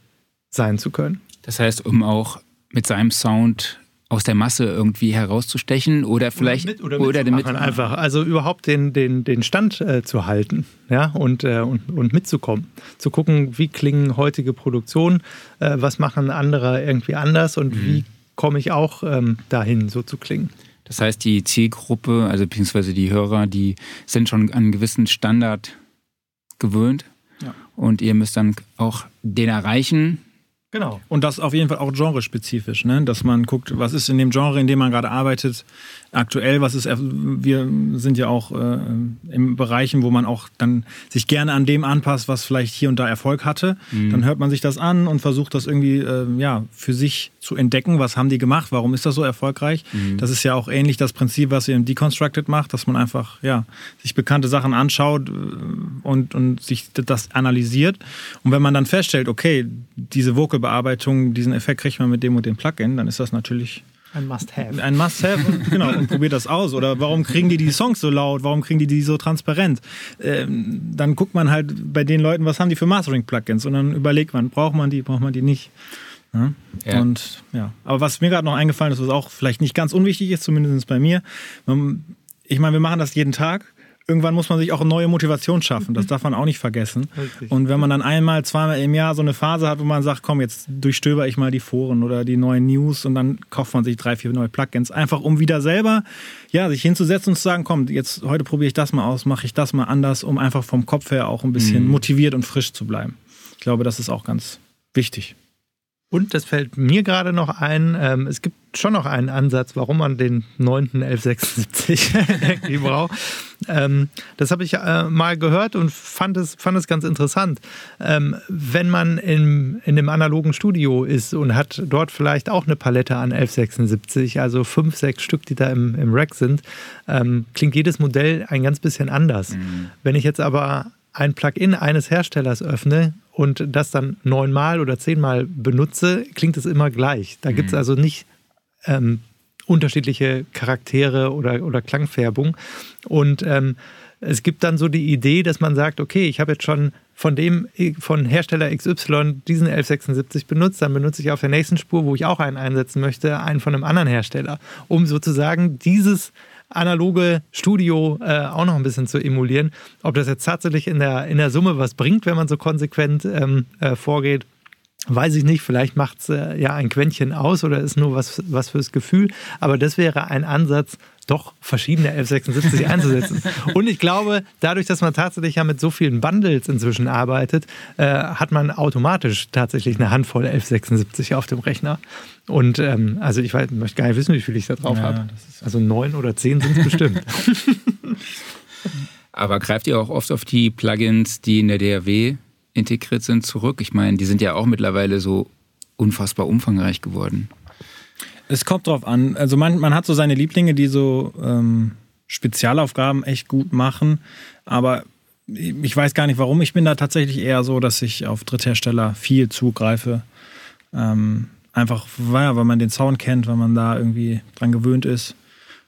sein zu können. Das heißt, um auch mit seinem Sound aus der Masse irgendwie herauszustechen oder vielleicht oder, mit, oder, oder mit einfach also überhaupt den, den, den Stand äh, zu halten ja und, äh, und, und mitzukommen zu gucken wie klingen heutige Produktionen äh, was machen andere irgendwie anders und mhm. wie komme ich auch ähm, dahin so zu klingen das heißt die Zielgruppe also beziehungsweise die Hörer die sind schon an einen gewissen Standard gewöhnt ja. und ihr müsst dann auch den erreichen Genau. Und das auf jeden Fall auch genrespezifisch, ne? dass man guckt, was ist in dem Genre, in dem man gerade arbeitet, aktuell, was ist, wir sind ja auch äh, im Bereichen, wo man auch dann sich gerne an dem anpasst, was vielleicht hier und da Erfolg hatte. Mhm. Dann hört man sich das an und versucht das irgendwie äh, ja, für sich zu entdecken. Was haben die gemacht? Warum ist das so erfolgreich? Mhm. Das ist ja auch ähnlich das Prinzip, was ihr im Deconstructed macht, dass man einfach ja, sich bekannte Sachen anschaut äh, und, und sich das analysiert. Und wenn man dann feststellt, okay, diese Vocalbearbeitung, diesen Effekt kriegt man mit dem und dem Plugin, dann ist das natürlich ein Must-Have. Ein Must-Have, und, genau, und probiert das aus. Oder warum kriegen die die Songs so laut? Warum kriegen die die so transparent? Ähm, dann guckt man halt bei den Leuten, was haben die für Mastering-Plugins? Und dann überlegt man, braucht man die, braucht man die nicht? Ja? Ja. Und ja, aber was mir gerade noch eingefallen ist, was auch vielleicht nicht ganz unwichtig ist, zumindest bei mir, ich meine, wir machen das jeden Tag irgendwann muss man sich auch eine neue Motivation schaffen. Das darf man auch nicht vergessen. Richtig. Und wenn man dann einmal, zweimal im Jahr so eine Phase hat, wo man sagt, komm, jetzt durchstöber ich mal die Foren oder die neuen News und dann kauft man sich drei, vier neue Plugins, einfach um wieder selber ja, sich hinzusetzen und zu sagen, komm, jetzt heute probiere ich das mal aus, mache ich das mal anders, um einfach vom Kopf her auch ein bisschen mhm. motiviert und frisch zu bleiben. Ich glaube, das ist auch ganz wichtig. Und das fällt mir gerade noch ein, ähm, es gibt schon noch einen Ansatz, warum man den 9.1176 irgendwie braucht. Ähm, das habe ich äh, mal gehört und fand es, fand es ganz interessant. Ähm, wenn man in, in dem analogen Studio ist und hat dort vielleicht auch eine Palette an 1176, also fünf, sechs Stück, die da im, im Rack sind, ähm, klingt jedes Modell ein ganz bisschen anders. Mhm. Wenn ich jetzt aber ein Plugin eines Herstellers öffne und das dann neunmal oder zehnmal benutze, klingt es immer gleich. Da gibt es mhm. also nicht ähm, unterschiedliche Charaktere oder, oder Klangfärbung. Und ähm, es gibt dann so die Idee, dass man sagt, okay, ich habe jetzt schon von dem, von Hersteller XY diesen 1176 benutzt, dann benutze ich auf der nächsten Spur, wo ich auch einen einsetzen möchte, einen von einem anderen Hersteller, um sozusagen dieses analoge Studio äh, auch noch ein bisschen zu emulieren. Ob das jetzt tatsächlich in der, in der Summe was bringt, wenn man so konsequent ähm, äh, vorgeht, Weiß ich nicht, vielleicht macht es äh, ja ein Quäntchen aus oder ist nur was, was fürs Gefühl. Aber das wäre ein Ansatz, doch verschiedene 1176 einzusetzen. Und ich glaube, dadurch, dass man tatsächlich ja mit so vielen Bundles inzwischen arbeitet, äh, hat man automatisch tatsächlich eine Handvoll 1176 auf dem Rechner. Und ähm, also ich weiß, möchte gar nicht wissen, wie viel ich da drauf ja, habe. Also neun oder zehn sind es bestimmt. Aber greift ihr auch oft auf die Plugins, die in der DAW integriert sind, zurück? Ich meine, die sind ja auch mittlerweile so unfassbar umfangreich geworden. Es kommt drauf an. Also man, man hat so seine Lieblinge, die so ähm, Spezialaufgaben echt gut machen, aber ich weiß gar nicht warum. Ich bin da tatsächlich eher so, dass ich auf Dritthersteller viel zugreife. Ähm, einfach, weil, weil man den Sound kennt, weil man da irgendwie dran gewöhnt ist.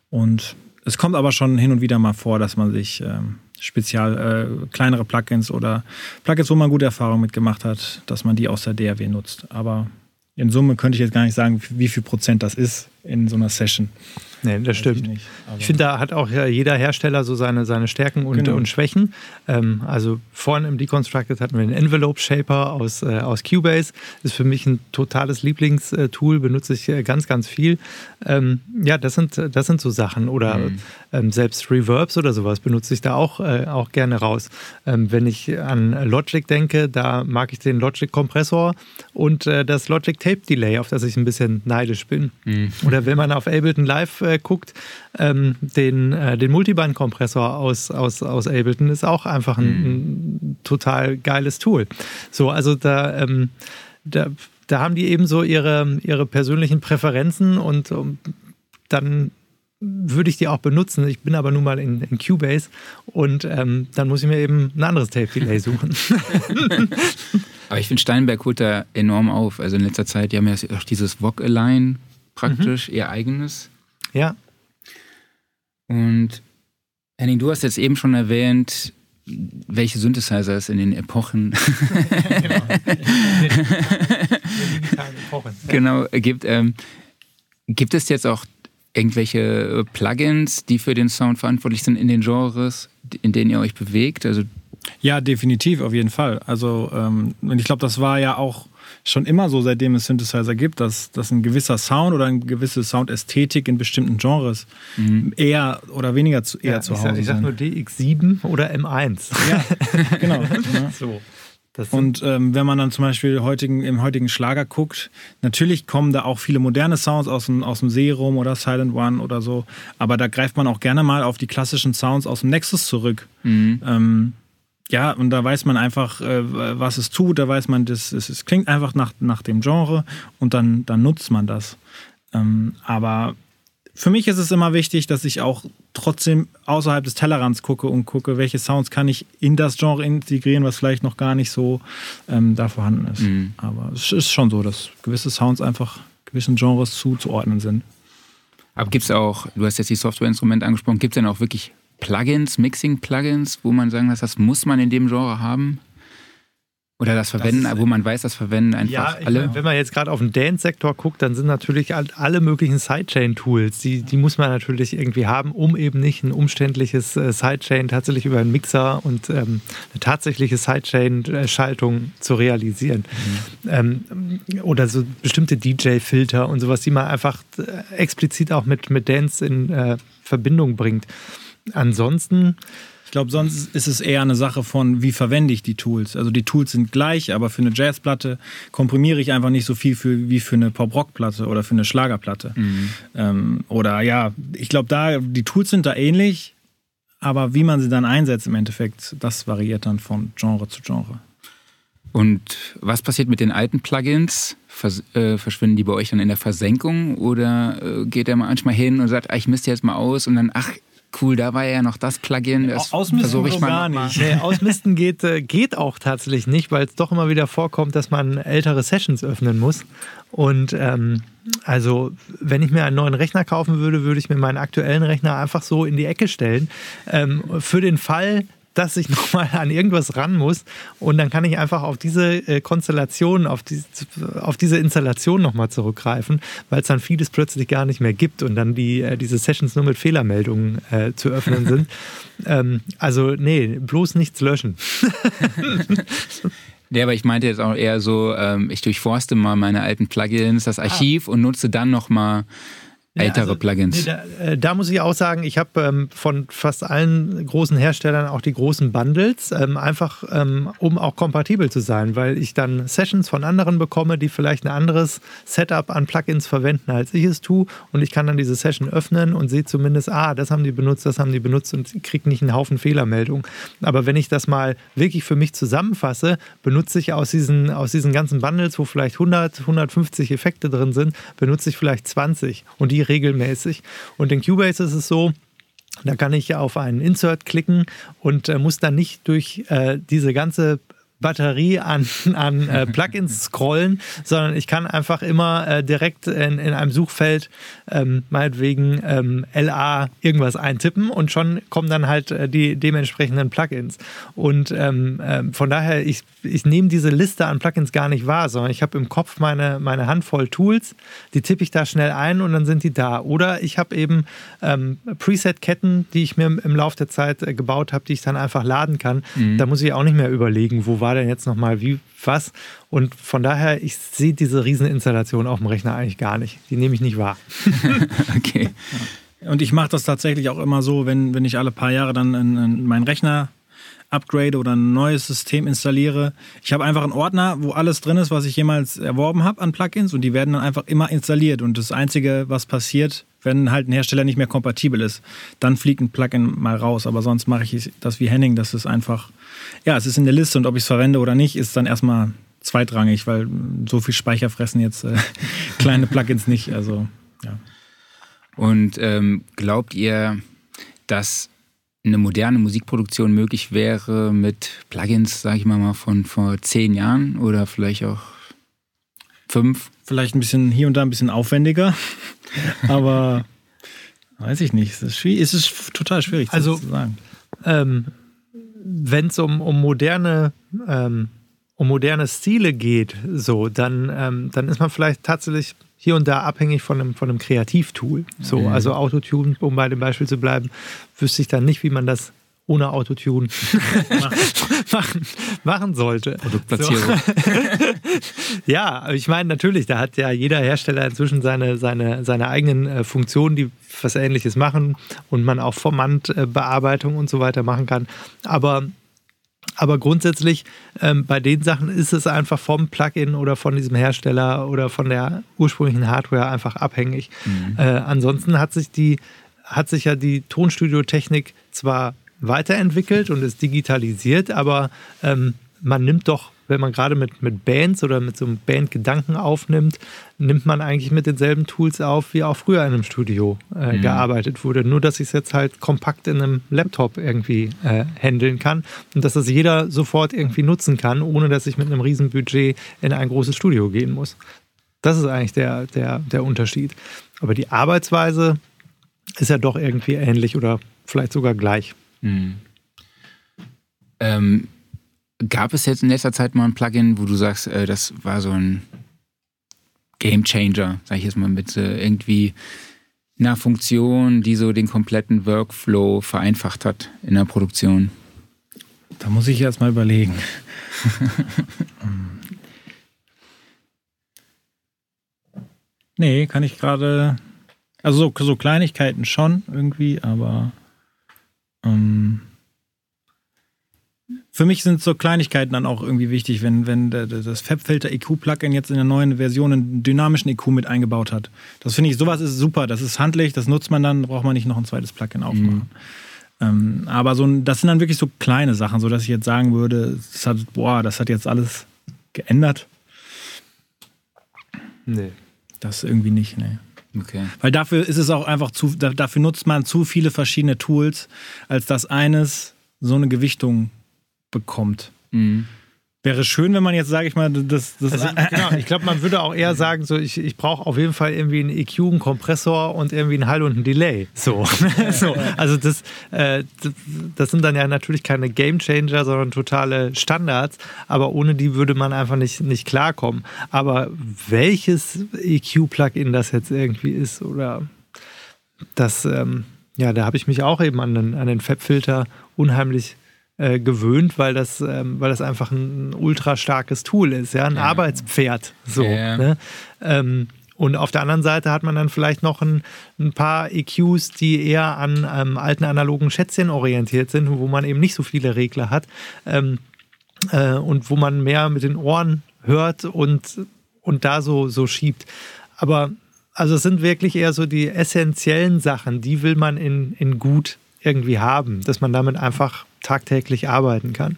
Und es kommt aber schon hin und wieder mal vor, dass man sich ähm, spezial äh, kleinere Plugins oder Plugins, wo man gute Erfahrungen mitgemacht hat, dass man die aus der DAW nutzt. Aber in Summe könnte ich jetzt gar nicht sagen, wie viel Prozent das ist in so einer Session. Nee, das stimmt. Ich, ich finde, da hat auch jeder Hersteller so seine, seine Stärken und, genau. und Schwächen. Ähm, also vorhin im Deconstructed hatten wir den Envelope Shaper aus, äh, aus Cubase. Ist für mich ein totales Lieblingstool, benutze ich äh, ganz, ganz viel. Ähm, ja, das sind, das sind so Sachen. Oder mhm. Ähm, selbst Reverbs oder sowas benutze ich da auch, äh, auch gerne raus. Ähm, wenn ich an Logic denke, da mag ich den Logic Kompressor und äh, das Logic Tape Delay, auf das ich ein bisschen neidisch bin. Mhm. Oder wenn man auf Ableton Live äh, guckt, ähm, den, äh, den Multiband-Kompressor aus, aus, aus Ableton ist auch einfach ein, mhm. ein total geiles Tool. So, also da, ähm, da, da haben die eben so ihre, ihre persönlichen Präferenzen und um, dann würde ich die auch benutzen. Ich bin aber nun mal in, in Cubase und ähm, dann muss ich mir eben ein anderes Tape-Delay suchen. aber ich finde, Steinberg holt da enorm auf. Also in letzter Zeit, die haben ja auch dieses Vogue-Align praktisch, mhm. ihr eigenes. Ja. Und Henning, du hast jetzt eben schon erwähnt, welche Synthesizer es in den Epochen genau. genau gibt. Ähm, gibt es jetzt auch irgendwelche Plugins, die für den Sound verantwortlich sind in den Genres, in denen ihr euch bewegt? Also ja, definitiv, auf jeden Fall. Also, ähm, und ich glaube, das war ja auch schon immer so, seitdem es Synthesizer gibt, dass, dass ein gewisser Sound oder eine gewisse Soundästhetik in bestimmten Genres mhm. eher oder weniger zu, eher ja, zu Hause sag, Ich sag nur DX7 oder M1. Ja, genau. so. Und ähm, wenn man dann zum Beispiel heutigen, im heutigen Schlager guckt, natürlich kommen da auch viele moderne Sounds aus dem, aus dem Serum oder Silent One oder so, aber da greift man auch gerne mal auf die klassischen Sounds aus dem Nexus zurück. Mhm. Ähm, ja, und da weiß man einfach, äh, was es tut, da weiß man, das, es, es klingt einfach nach, nach dem Genre und dann, dann nutzt man das. Ähm, aber für mich ist es immer wichtig, dass ich auch trotzdem außerhalb des Tellerrands gucke und gucke, welche Sounds kann ich in das Genre integrieren, was vielleicht noch gar nicht so ähm, da vorhanden ist. Mhm. Aber es ist schon so, dass gewisse Sounds einfach gewissen Genres zuzuordnen sind. Aber gibt es auch, du hast jetzt die Softwareinstrumente angesprochen, gibt es denn auch wirklich Plugins, Mixing-Plugins, wo man sagen muss, das muss man in dem Genre haben? Oder das Verwenden, das wo man weiß, das verwenden einfach ja, alle. Meine, wenn man jetzt gerade auf den Dance-Sektor guckt, dann sind natürlich alle möglichen Sidechain-Tools, die, die muss man natürlich irgendwie haben, um eben nicht ein umständliches äh, Sidechain tatsächlich über einen Mixer und ähm, eine tatsächliche Sidechain-Schaltung zu realisieren. Mhm. Ähm, oder so bestimmte DJ-Filter und sowas, die man einfach äh, explizit auch mit, mit Dance in äh, Verbindung bringt. Ansonsten. Ich glaube, sonst ist es eher eine Sache von, wie verwende ich die Tools. Also die Tools sind gleich, aber für eine Jazzplatte komprimiere ich einfach nicht so viel für, wie für eine Pop-Rock-Platte oder für eine Schlagerplatte. Mhm. Ähm, oder ja, ich glaube, da die Tools sind da ähnlich, aber wie man sie dann einsetzt im Endeffekt, das variiert dann von Genre zu Genre. Und was passiert mit den alten Plugins? Vers äh, verschwinden die bei euch dann in der Versenkung oder äh, geht er manchmal hin und sagt, ah, ich misste jetzt mal aus und dann, ach, cool, da war ja noch das Plugin. Das Ausmisten ich gar nicht. Nee, ausmisten geht, äh, geht auch tatsächlich nicht, weil es doch immer wieder vorkommt, dass man ältere Sessions öffnen muss. Und ähm, also, wenn ich mir einen neuen Rechner kaufen würde, würde ich mir meinen aktuellen Rechner einfach so in die Ecke stellen. Ähm, für den Fall, dass ich nochmal an irgendwas ran muss. Und dann kann ich einfach auf diese äh, Konstellation, auf, die, auf diese Installation nochmal zurückgreifen, weil es dann vieles plötzlich gar nicht mehr gibt und dann die, äh, diese Sessions nur mit Fehlermeldungen äh, zu öffnen sind. ähm, also, nee, bloß nichts löschen. Ja, aber ich meinte jetzt auch eher so, ähm, ich durchforste mal meine alten Plugins, das Archiv und nutze dann nochmal ältere also, Plugins. Da, äh, da muss ich auch sagen, ich habe ähm, von fast allen großen Herstellern auch die großen Bundles, ähm, einfach um auch kompatibel zu sein, weil ich dann Sessions von anderen bekomme, die vielleicht ein anderes Setup an Plugins verwenden, als ich es tue. Und ich kann dann diese Session öffnen und sehe zumindest, ah, das haben die benutzt, das haben die benutzt und kriege nicht einen Haufen Fehlermeldungen. Aber wenn ich das mal wirklich für mich zusammenfasse, benutze ich aus diesen, aus diesen ganzen Bundles, wo vielleicht 100, 150 Effekte drin sind, benutze ich vielleicht 20. Und die regelmäßig. Und in Cubase ist es so, da kann ich auf einen Insert klicken und äh, muss dann nicht durch äh, diese ganze Batterie an, an äh, Plugins scrollen, sondern ich kann einfach immer äh, direkt in, in einem Suchfeld ähm, meinetwegen ähm, LA irgendwas eintippen und schon kommen dann halt äh, die dementsprechenden Plugins. Und ähm, ähm, von daher, ich, ich nehme diese Liste an Plugins gar nicht wahr, sondern ich habe im Kopf meine, meine Handvoll Tools, die tippe ich da schnell ein und dann sind die da. Oder ich habe eben ähm, Preset-Ketten, die ich mir im, im Laufe der Zeit äh, gebaut habe, die ich dann einfach laden kann. Mhm. Da muss ich auch nicht mehr überlegen, wo war denn jetzt nochmal wie, was. Und von daher, ich sehe diese Rieseninstallation auf dem Rechner eigentlich gar nicht. Die nehme ich nicht wahr. okay. Und ich mache das tatsächlich auch immer so, wenn, wenn ich alle paar Jahre dann in, in meinen Rechner upgrade oder ein neues System installiere. Ich habe einfach einen Ordner, wo alles drin ist, was ich jemals erworben habe an Plugins und die werden dann einfach immer installiert. Und das Einzige, was passiert, wenn halt ein Hersteller nicht mehr kompatibel ist, dann fliegt ein Plugin mal raus. Aber sonst mache ich das wie Henning, das ist einfach, ja, es ist in der Liste und ob ich es verwende oder nicht, ist dann erstmal zweitrangig, weil so viel Speicher fressen jetzt äh, kleine Plugins nicht. Also, ja. Und ähm, glaubt ihr, dass eine moderne Musikproduktion möglich wäre mit Plugins, sage ich mal mal, von vor zehn Jahren oder vielleicht auch fünf? Vielleicht ein bisschen hier und da ein bisschen aufwendiger, aber weiß ich nicht. Es ist, schwierig, es ist total schwierig Also- zu sagen. Ähm, Wenn es um, um moderne ähm, um moderne Stile geht, so, dann, ähm, dann ist man vielleicht tatsächlich hier und da abhängig von einem, von einem Kreativtool. So, Mhm. also Autotune, um bei dem Beispiel zu bleiben, wüsste ich dann nicht, wie man das ohne Autotune machen, machen sollte. Produktplatzierung. Ja, aber ich meine, natürlich, da hat ja jeder Hersteller inzwischen seine, seine, seine eigenen äh, Funktionen, die was Ähnliches machen und man auch Formantbearbeitung und so weiter machen kann. Aber, aber grundsätzlich ähm, bei den Sachen ist es einfach vom Plugin oder von diesem Hersteller oder von der ursprünglichen Hardware einfach abhängig. Äh, ansonsten hat sich die hat sich ja die Tonstudiotechnik zwar weiterentwickelt und ist digitalisiert, aber ähm, man nimmt doch, wenn man gerade mit, mit Bands oder mit so einem Bandgedanken aufnimmt, nimmt man eigentlich mit denselben Tools auf, wie auch früher in einem Studio äh, Mhm. gearbeitet wurde. Nur, dass ich es jetzt halt kompakt in einem Laptop irgendwie äh, handeln kann und dass das jeder sofort irgendwie nutzen kann, ohne dass ich mit einem riesen Budget in ein großes Studio gehen muss. Das ist eigentlich der, der, der Unterschied. Aber die Arbeitsweise ist ja doch irgendwie ähnlich oder vielleicht sogar gleich. Mhm. Ähm, gab es jetzt in letzter Zeit mal ein Plugin, wo du sagst, äh, das war so ein Game Changer, sag ich jetzt mal, mit äh, irgendwie einer Funktion, die so den kompletten Workflow vereinfacht hat in der Produktion? Da muss ich erst mal überlegen. nee, kann ich gerade. Also so, so Kleinigkeiten schon irgendwie, aber ähm, für mich sind so Kleinigkeiten dann auch irgendwie wichtig, wenn, wenn das FabFilter EQ-Plugin jetzt in der neuen Version einen dynamischen EQ mit eingebaut hat. Das finde ich, sowas ist super. Das ist handlich, das nutzt man dann, braucht man nicht noch ein zweites Plugin aufmachen. Ähm, aber so das sind dann wirklich so kleine Sachen, so dass ich jetzt sagen würde, das hat, boah, das hat jetzt alles geändert. Nee. Das irgendwie nicht, ne. Okay. Weil dafür ist es auch einfach zu, da- dafür nutzt man zu viele verschiedene Tools, als dass eines so eine Gewichtung bekommt. Mhm. Wäre schön, wenn man jetzt, sage ich mal, das, das Also, genau, ich glaube, man würde auch eher sagen, so ich, ich brauche auf jeden Fall irgendwie einen EQ, einen Kompressor und irgendwie einen Hall und einen Delay. So. so. Also das, äh, das, das sind dann ja natürlich keine Game Changer, sondern totale Standards, aber ohne die würde man einfach nicht, nicht klarkommen. Aber welches EQ-Plugin das jetzt irgendwie ist oder das, ähm, ja, da habe ich mich auch eben an den, an den Fab-Filter unheimlich äh, gewöhnt, weil das, ähm, weil das einfach ein, ultra starkes Tool ist, ja, ein Ja. Arbeitspferd. So, Ja. ne? ähm, und auf der anderen Seite hat man dann vielleicht noch ein, ein paar EQs, die eher an ähm, alten analogen Schätzchen orientiert sind, wo man eben nicht so viele Regler hat ähm, äh, und wo man mehr mit den Ohren hört und, und da so, so schiebt. Aber also es sind wirklich eher so die essentiellen Sachen, die will man in, in gut irgendwie haben, dass man damit einfach tagtäglich arbeiten kann.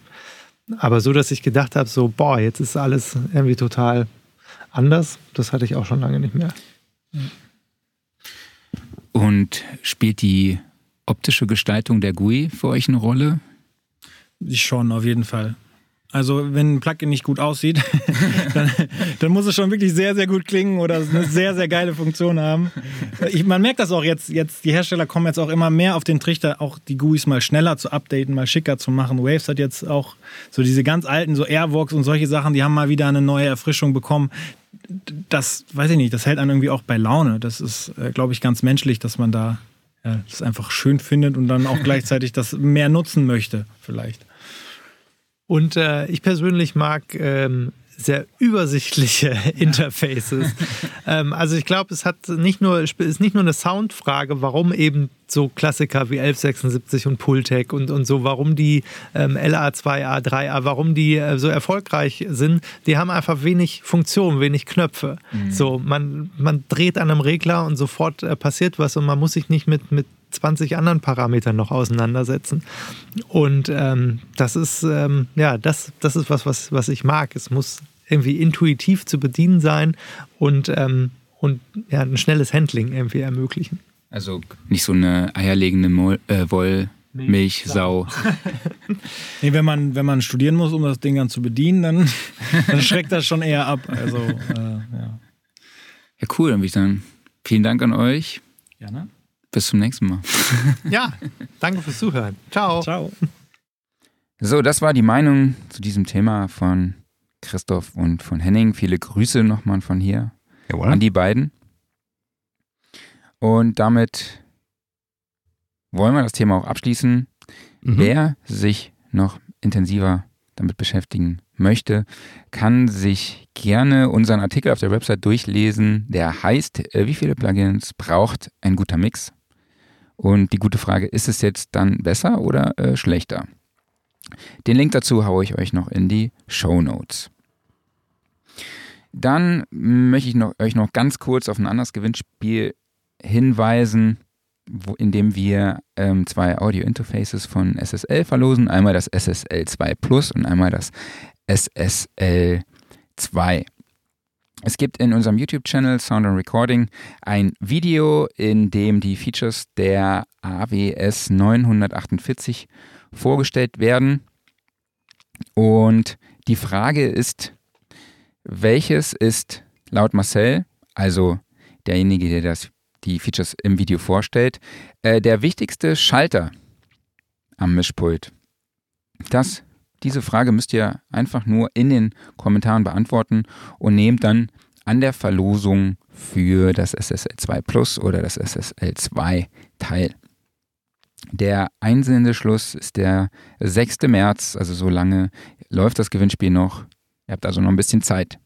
Aber so, dass ich gedacht habe, so, boah, jetzt ist alles irgendwie total anders, das hatte ich auch schon lange nicht mehr. Und spielt die optische Gestaltung der GUI für euch eine Rolle? Schon, auf jeden Fall. Also, wenn ein Plugin nicht gut aussieht, dann, dann muss es schon wirklich sehr, sehr gut klingen oder eine sehr, sehr geile Funktion haben. Ich, man merkt das auch jetzt, jetzt, die Hersteller kommen jetzt auch immer mehr auf den Trichter, auch die GUIs mal schneller zu updaten, mal schicker zu machen. Waves hat jetzt auch so diese ganz alten, so Airvox und solche Sachen, die haben mal wieder eine neue Erfrischung bekommen. Das, weiß ich nicht, das hält einen irgendwie auch bei Laune. Das ist, äh, glaube ich, ganz menschlich, dass man da ja, das einfach schön findet und dann auch gleichzeitig das mehr nutzen möchte, vielleicht. Und äh, ich persönlich mag ähm, sehr übersichtliche Interfaces. ähm, also ich glaube, es hat nicht nur, ist nicht nur eine Soundfrage, warum eben so Klassiker wie 1176 und Pultec und, und so, warum die ähm, LA2A, 3A, warum die äh, so erfolgreich sind, die haben einfach wenig Funktion, wenig Knöpfe. So, man, man dreht an einem Regler und sofort äh, passiert was und man muss sich nicht mit, mit 20 anderen Parametern noch auseinandersetzen. Und ähm, das ist, ähm, ja, das, das ist was, was, was ich mag. Es muss irgendwie intuitiv zu bedienen sein und, ähm, und ja, ein schnelles Handling irgendwie ermöglichen. Also nicht so eine eierlegende Mol äh, Wollmilchsau. Nee, wenn man, wenn man studieren muss, um das Ding dann zu bedienen, dann, dann schreckt das schon eher ab. Also, äh, ja. Ja, cool. Dann würde ich sagen, vielen Dank an euch. Ja, ne? Bis zum nächsten Mal. Ja, danke fürs Zuhören. Ciao. Ciao. So, das war die Meinung zu diesem Thema von Christoph und von Henning. Viele Grüße nochmal von hier Jawohl. an die beiden. Und damit wollen wir das Thema auch abschließen. Mhm. Wer sich noch intensiver damit beschäftigen möchte, kann sich gerne unseren Artikel auf der Website durchlesen. Der heißt, äh, wie viele Plugins braucht ein guter Mix? Und die gute Frage, ist es jetzt dann besser oder äh, schlechter? Den Link dazu haue ich euch noch in die Show Notes. Dann möchte ich noch, euch noch ganz kurz auf ein anderes Gewinnspiel hinweisen, wo, in dem wir ähm, zwei Audio-Interfaces von SSL verlosen. Einmal das SSL 2 Plus und einmal das SSL 2. Es gibt in unserem YouTube-Channel Sound and Recording ein Video, in dem die Features der AWS 948 vorgestellt werden. Und die Frage ist, welches ist laut Marcel, also derjenige, der das, die Features im Video vorstellt, äh, der wichtigste Schalter am Mischpult? Das, diese Frage müsst ihr einfach nur in den Kommentaren beantworten und nehmt dann an der Verlosung für das SSL 2 Plus oder das SSL 2 teil. Der Einsendeschluss ist der 6. März, also so lange läuft das Gewinnspiel noch. Ihr habt also noch ein bisschen Zeit.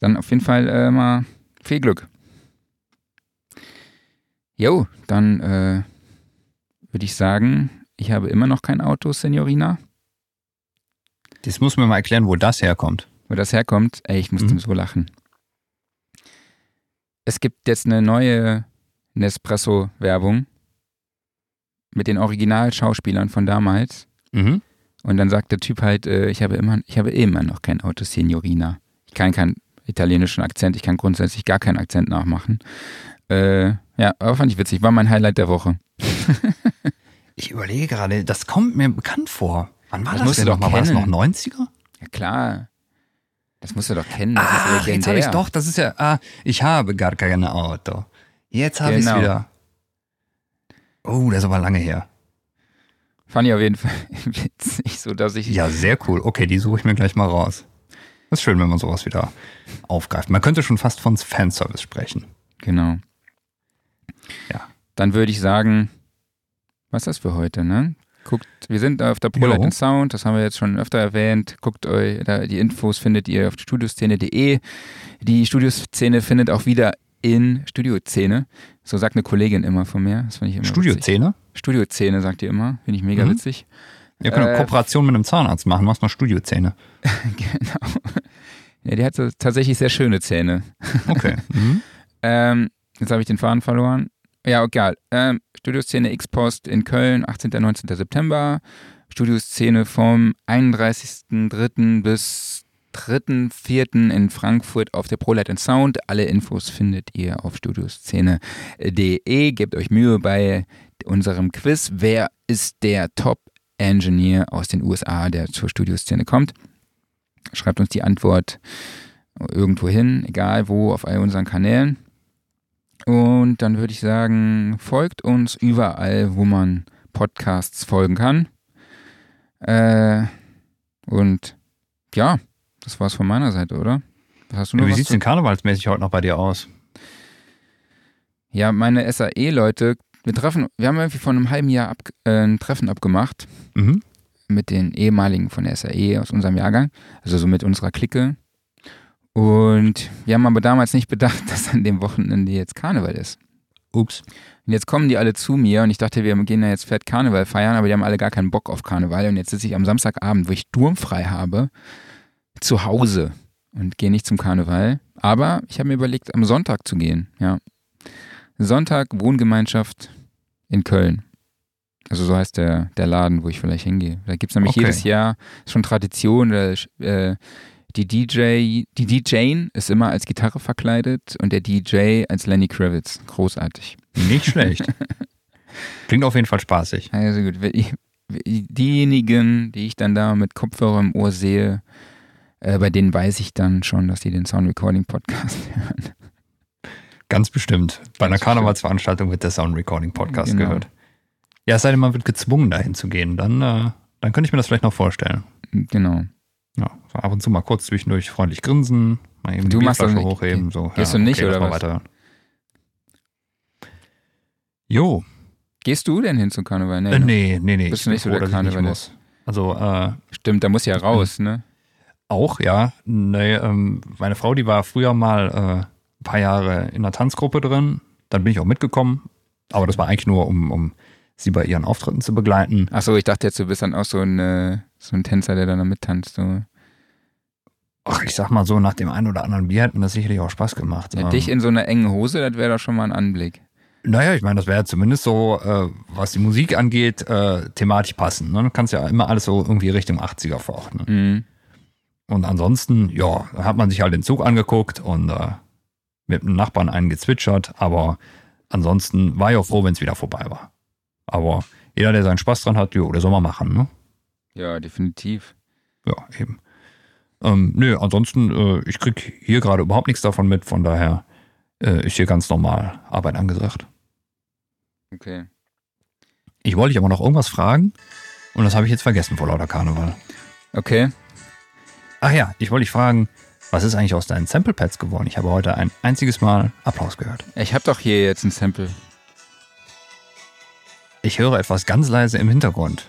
Dann auf jeden Fall äh, mal viel Glück. Jo, dann äh, würde ich sagen, ich habe immer noch kein Auto, Signorina. Das muss mir mal erklären, wo das herkommt. Wo das herkommt, ey, ich musste Mhm. so lachen. Es gibt jetzt eine neue Nespresso-Werbung mit den Originalschauspielern von damals. Mhm. Und dann sagt der Typ halt, äh, ich habe immer, ich habe immer noch kein Auto, Signorina. Ich kann kein, italienischen Akzent. Ich kann grundsätzlich gar keinen Akzent nachmachen. Äh, ja, aber fand ich witzig. War mein Highlight der Woche. Ich überlege gerade, das kommt mir bekannt vor. Wann war Das das, musst du denn doch noch mal? War das noch kennen. 90er? Ja, klar. Das musst du doch kennen. Das Ah, jetzt habe ich doch, das ist ja, ah, ich habe gar kein Auto. Jetzt habe ich Genau. es wieder. Oh, das ist aber lange her. Fand ich auf jeden Fall witzig, so dass ich. Ja, sehr cool. Okay, die suche ich mir gleich mal raus. Das ist schön, wenn man sowas wieder aufgreift. Man könnte schon fast von Fanservice sprechen. Genau. Ja. Dann würde ich sagen, was ist das für heute, ne? Guckt, wir sind auf der ProLight Jo. Sound, das haben wir jetzt schon öfter erwähnt. Guckt euch, da, die Infos findet ihr auf studioszene.de. Die Studioszene findet auch wieder in Studiozene. So sagt eine Kollegin immer von mir. Das finde ich immer witzig. Studiozähne? Studiozene sagt ihr immer. Finde ich mega Mhm. witzig. Wir können eine Äh, Kooperation mit einem Zahnarzt machen. Machst mal Studiozähne. genau. Ja, die hat so tatsächlich sehr schöne Zähne. Okay. mhm. Ähm, jetzt habe ich den Faden verloren. Ja, egal. Ähm, Studioszene X-Post in Köln, 18. und 19. September. Studioszene vom 31.03. bis 3.04. in Frankfurt auf der ProLight and Sound. Alle Infos findet ihr auf studioszene.de. Gebt euch Mühe bei unserem Quiz. Wer ist der Top-Engineer aus den USA, der zur Studioszene kommt? Schreibt uns die Antwort irgendwo hin, egal wo, auf all unseren Kanälen. Und dann würde ich sagen, folgt uns überall, wo man Podcasts folgen kann. Äh, und ja, das war's von meiner Seite, oder? Hast du noch Wie sieht's denn karnevalsmäßig heute noch bei dir aus? Ja, meine SAE-Leute, wir treffen, wir haben irgendwie vor einem halben Jahr ab, äh, ein Treffen abgemacht Mhm. mit den ehemaligen von der SAE aus unserem Jahrgang, also so mit unserer Clique. Und wir haben aber damals nicht bedacht, dass an dem Wochenende jetzt Karneval ist. Ups. Und jetzt kommen die alle zu mir und ich dachte, wir gehen da jetzt fett Karneval feiern, aber die haben alle gar keinen Bock auf Karneval. Und jetzt sitze ich am Samstagabend, wo ich sturmfrei habe, zu Hause und gehe nicht zum Karneval. Aber ich habe mir überlegt, am Sonntag zu gehen. Ja. Sonntag Wohngemeinschaft in Köln. Also so heißt der, der Laden, wo ich vielleicht hingehe. Da gibt es nämlich Okay. jedes Jahr schon Tradition. Da, äh, die DJ, die DJ ist immer als Gitarre verkleidet und der DJ als Lenny Kravitz. Großartig. Nicht schlecht. Klingt auf jeden Fall spaßig. Also gut, diejenigen, die ich dann da mit Kopfhörer im Ohr sehe, äh, bei denen weiß ich dann schon, dass die den Sound Recording Podcast hören. Ganz bestimmt. Bei einer Karnevalsveranstaltung wird der Sound Recording Podcast Genau. gehört. Ja, es sei denn, man wird gezwungen, dahin zu gehen. Dann, äh, dann könnte ich mir das vielleicht noch vorstellen. Genau. Ja, so ab und zu mal kurz zwischendurch freundlich grinsen, mal eben Du die machst Bierflasche nicht- hochheben. So. gehst du nicht, lass oder was? Weiterhören. Jo, Gehst du denn hin zum Karneval? äh, nee, nee, nee. Bist du nicht so froh, der Karnevalist? muss. Also, äh, Stimmt, da muss ja raus, ne? Auch, ja. Nee, ähm, meine Frau, die war früher mal äh, ein paar Jahre in einer Tanzgruppe drin. Dann bin ich auch mitgekommen. Aber das war eigentlich nur, um, um sie bei ihren Auftritten zu begleiten. Achso, ich dachte jetzt, du bist dann auch so ein, äh, so ein Tänzer, der dann da mittanzt. So. Ach, ich sag mal so, nach dem einen oder anderen Bier hat mir das sicherlich auch Spaß gemacht. Ja, Ähm, dich in so einer engen Hose, das wäre doch schon mal ein Anblick. naja, ich meine, das wäre zumindest so, äh, was die Musik angeht, äh, thematisch passen. Ne? Du kannst ja immer alles so irgendwie Richtung 80er verordnen. Mhm. Und ansonsten, ja, da hat man sich halt den Zug angeguckt und äh, mit dem Nachbarn einen gezwitschert, aber ansonsten war ich auch froh, wenn es wieder vorbei war. Aber jeder, der seinen Spaß dran hat, jo, der soll mal machen, ne? Ja, definitiv. Ja, eben. Ähm, nö, ansonsten, äh, ich krieg hier gerade überhaupt nichts davon mit, von daher äh, ist hier ganz normal Arbeit angesagt. Okay. Ich wollte dich aber noch irgendwas fragen und das habe ich jetzt vergessen vor lauter Karneval. Okay. Ach ja, ich wollte dich fragen, was ist eigentlich aus deinen Sample-Pads geworden? Ich habe heute ein einziges Mal Applaus gehört. Ich habe doch hier jetzt ein Sample. Ich höre etwas ganz leise im Hintergrund.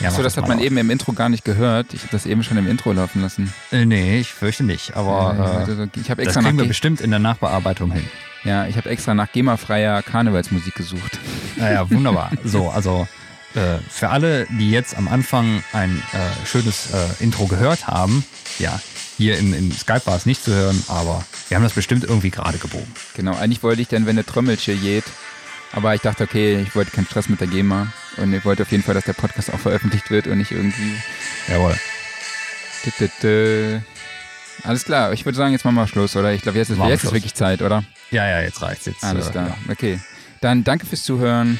Ja, Achso, mach das hat man laut. eben im Intro gar nicht gehört. Ich habe das eben schon im Intro laufen lassen. Äh, nee, ich fürchte nicht, aber äh, also, ich habe das extra, nach kriegen wir bestimmt in der Nachbearbeitung hin. ja, ich hab extra nach GEMA-freier Karnevalsmusik gesucht. Naja, wunderbar. so, also äh, für alle, die jetzt am Anfang ein äh, schönes äh, Intro gehört haben, ja, hier im, im Skype war es nicht zu hören, aber wir haben das bestimmt irgendwie gerade gebogen. Genau, eigentlich wollte ich dann, wenn der Trommelche geht, aber ich dachte, okay, ich wollte keinen Stress mit der GEMA und ich wollte auf jeden Fall, dass der Podcast auch veröffentlicht wird und nicht irgendwie. Jawohl. Alles klar, ich würde sagen, jetzt machen wir Schluss, oder? Ich glaube, jetzt, ist, jetzt ist wirklich Zeit, oder? Ja, ja, jetzt reicht's jetzt. Alles äh, klar, Ja. okay. Dann danke fürs Zuhören.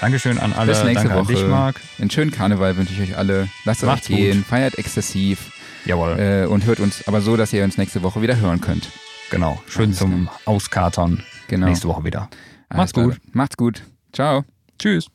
Dankeschön an alle. Bis nächste Woche. an dich, Marc. Einen schönen Karneval wünsche ich euch alle. Lasst es euch gehen, feiert exzessiv Jawohl, äh, und hört uns aber so, dass ihr uns nächste Woche wieder hören könnt. genau. Schön alles zum Auskatern. Genau. Nächste Woche wieder. Macht's gut. Macht's gut. Ciao. Tschüss.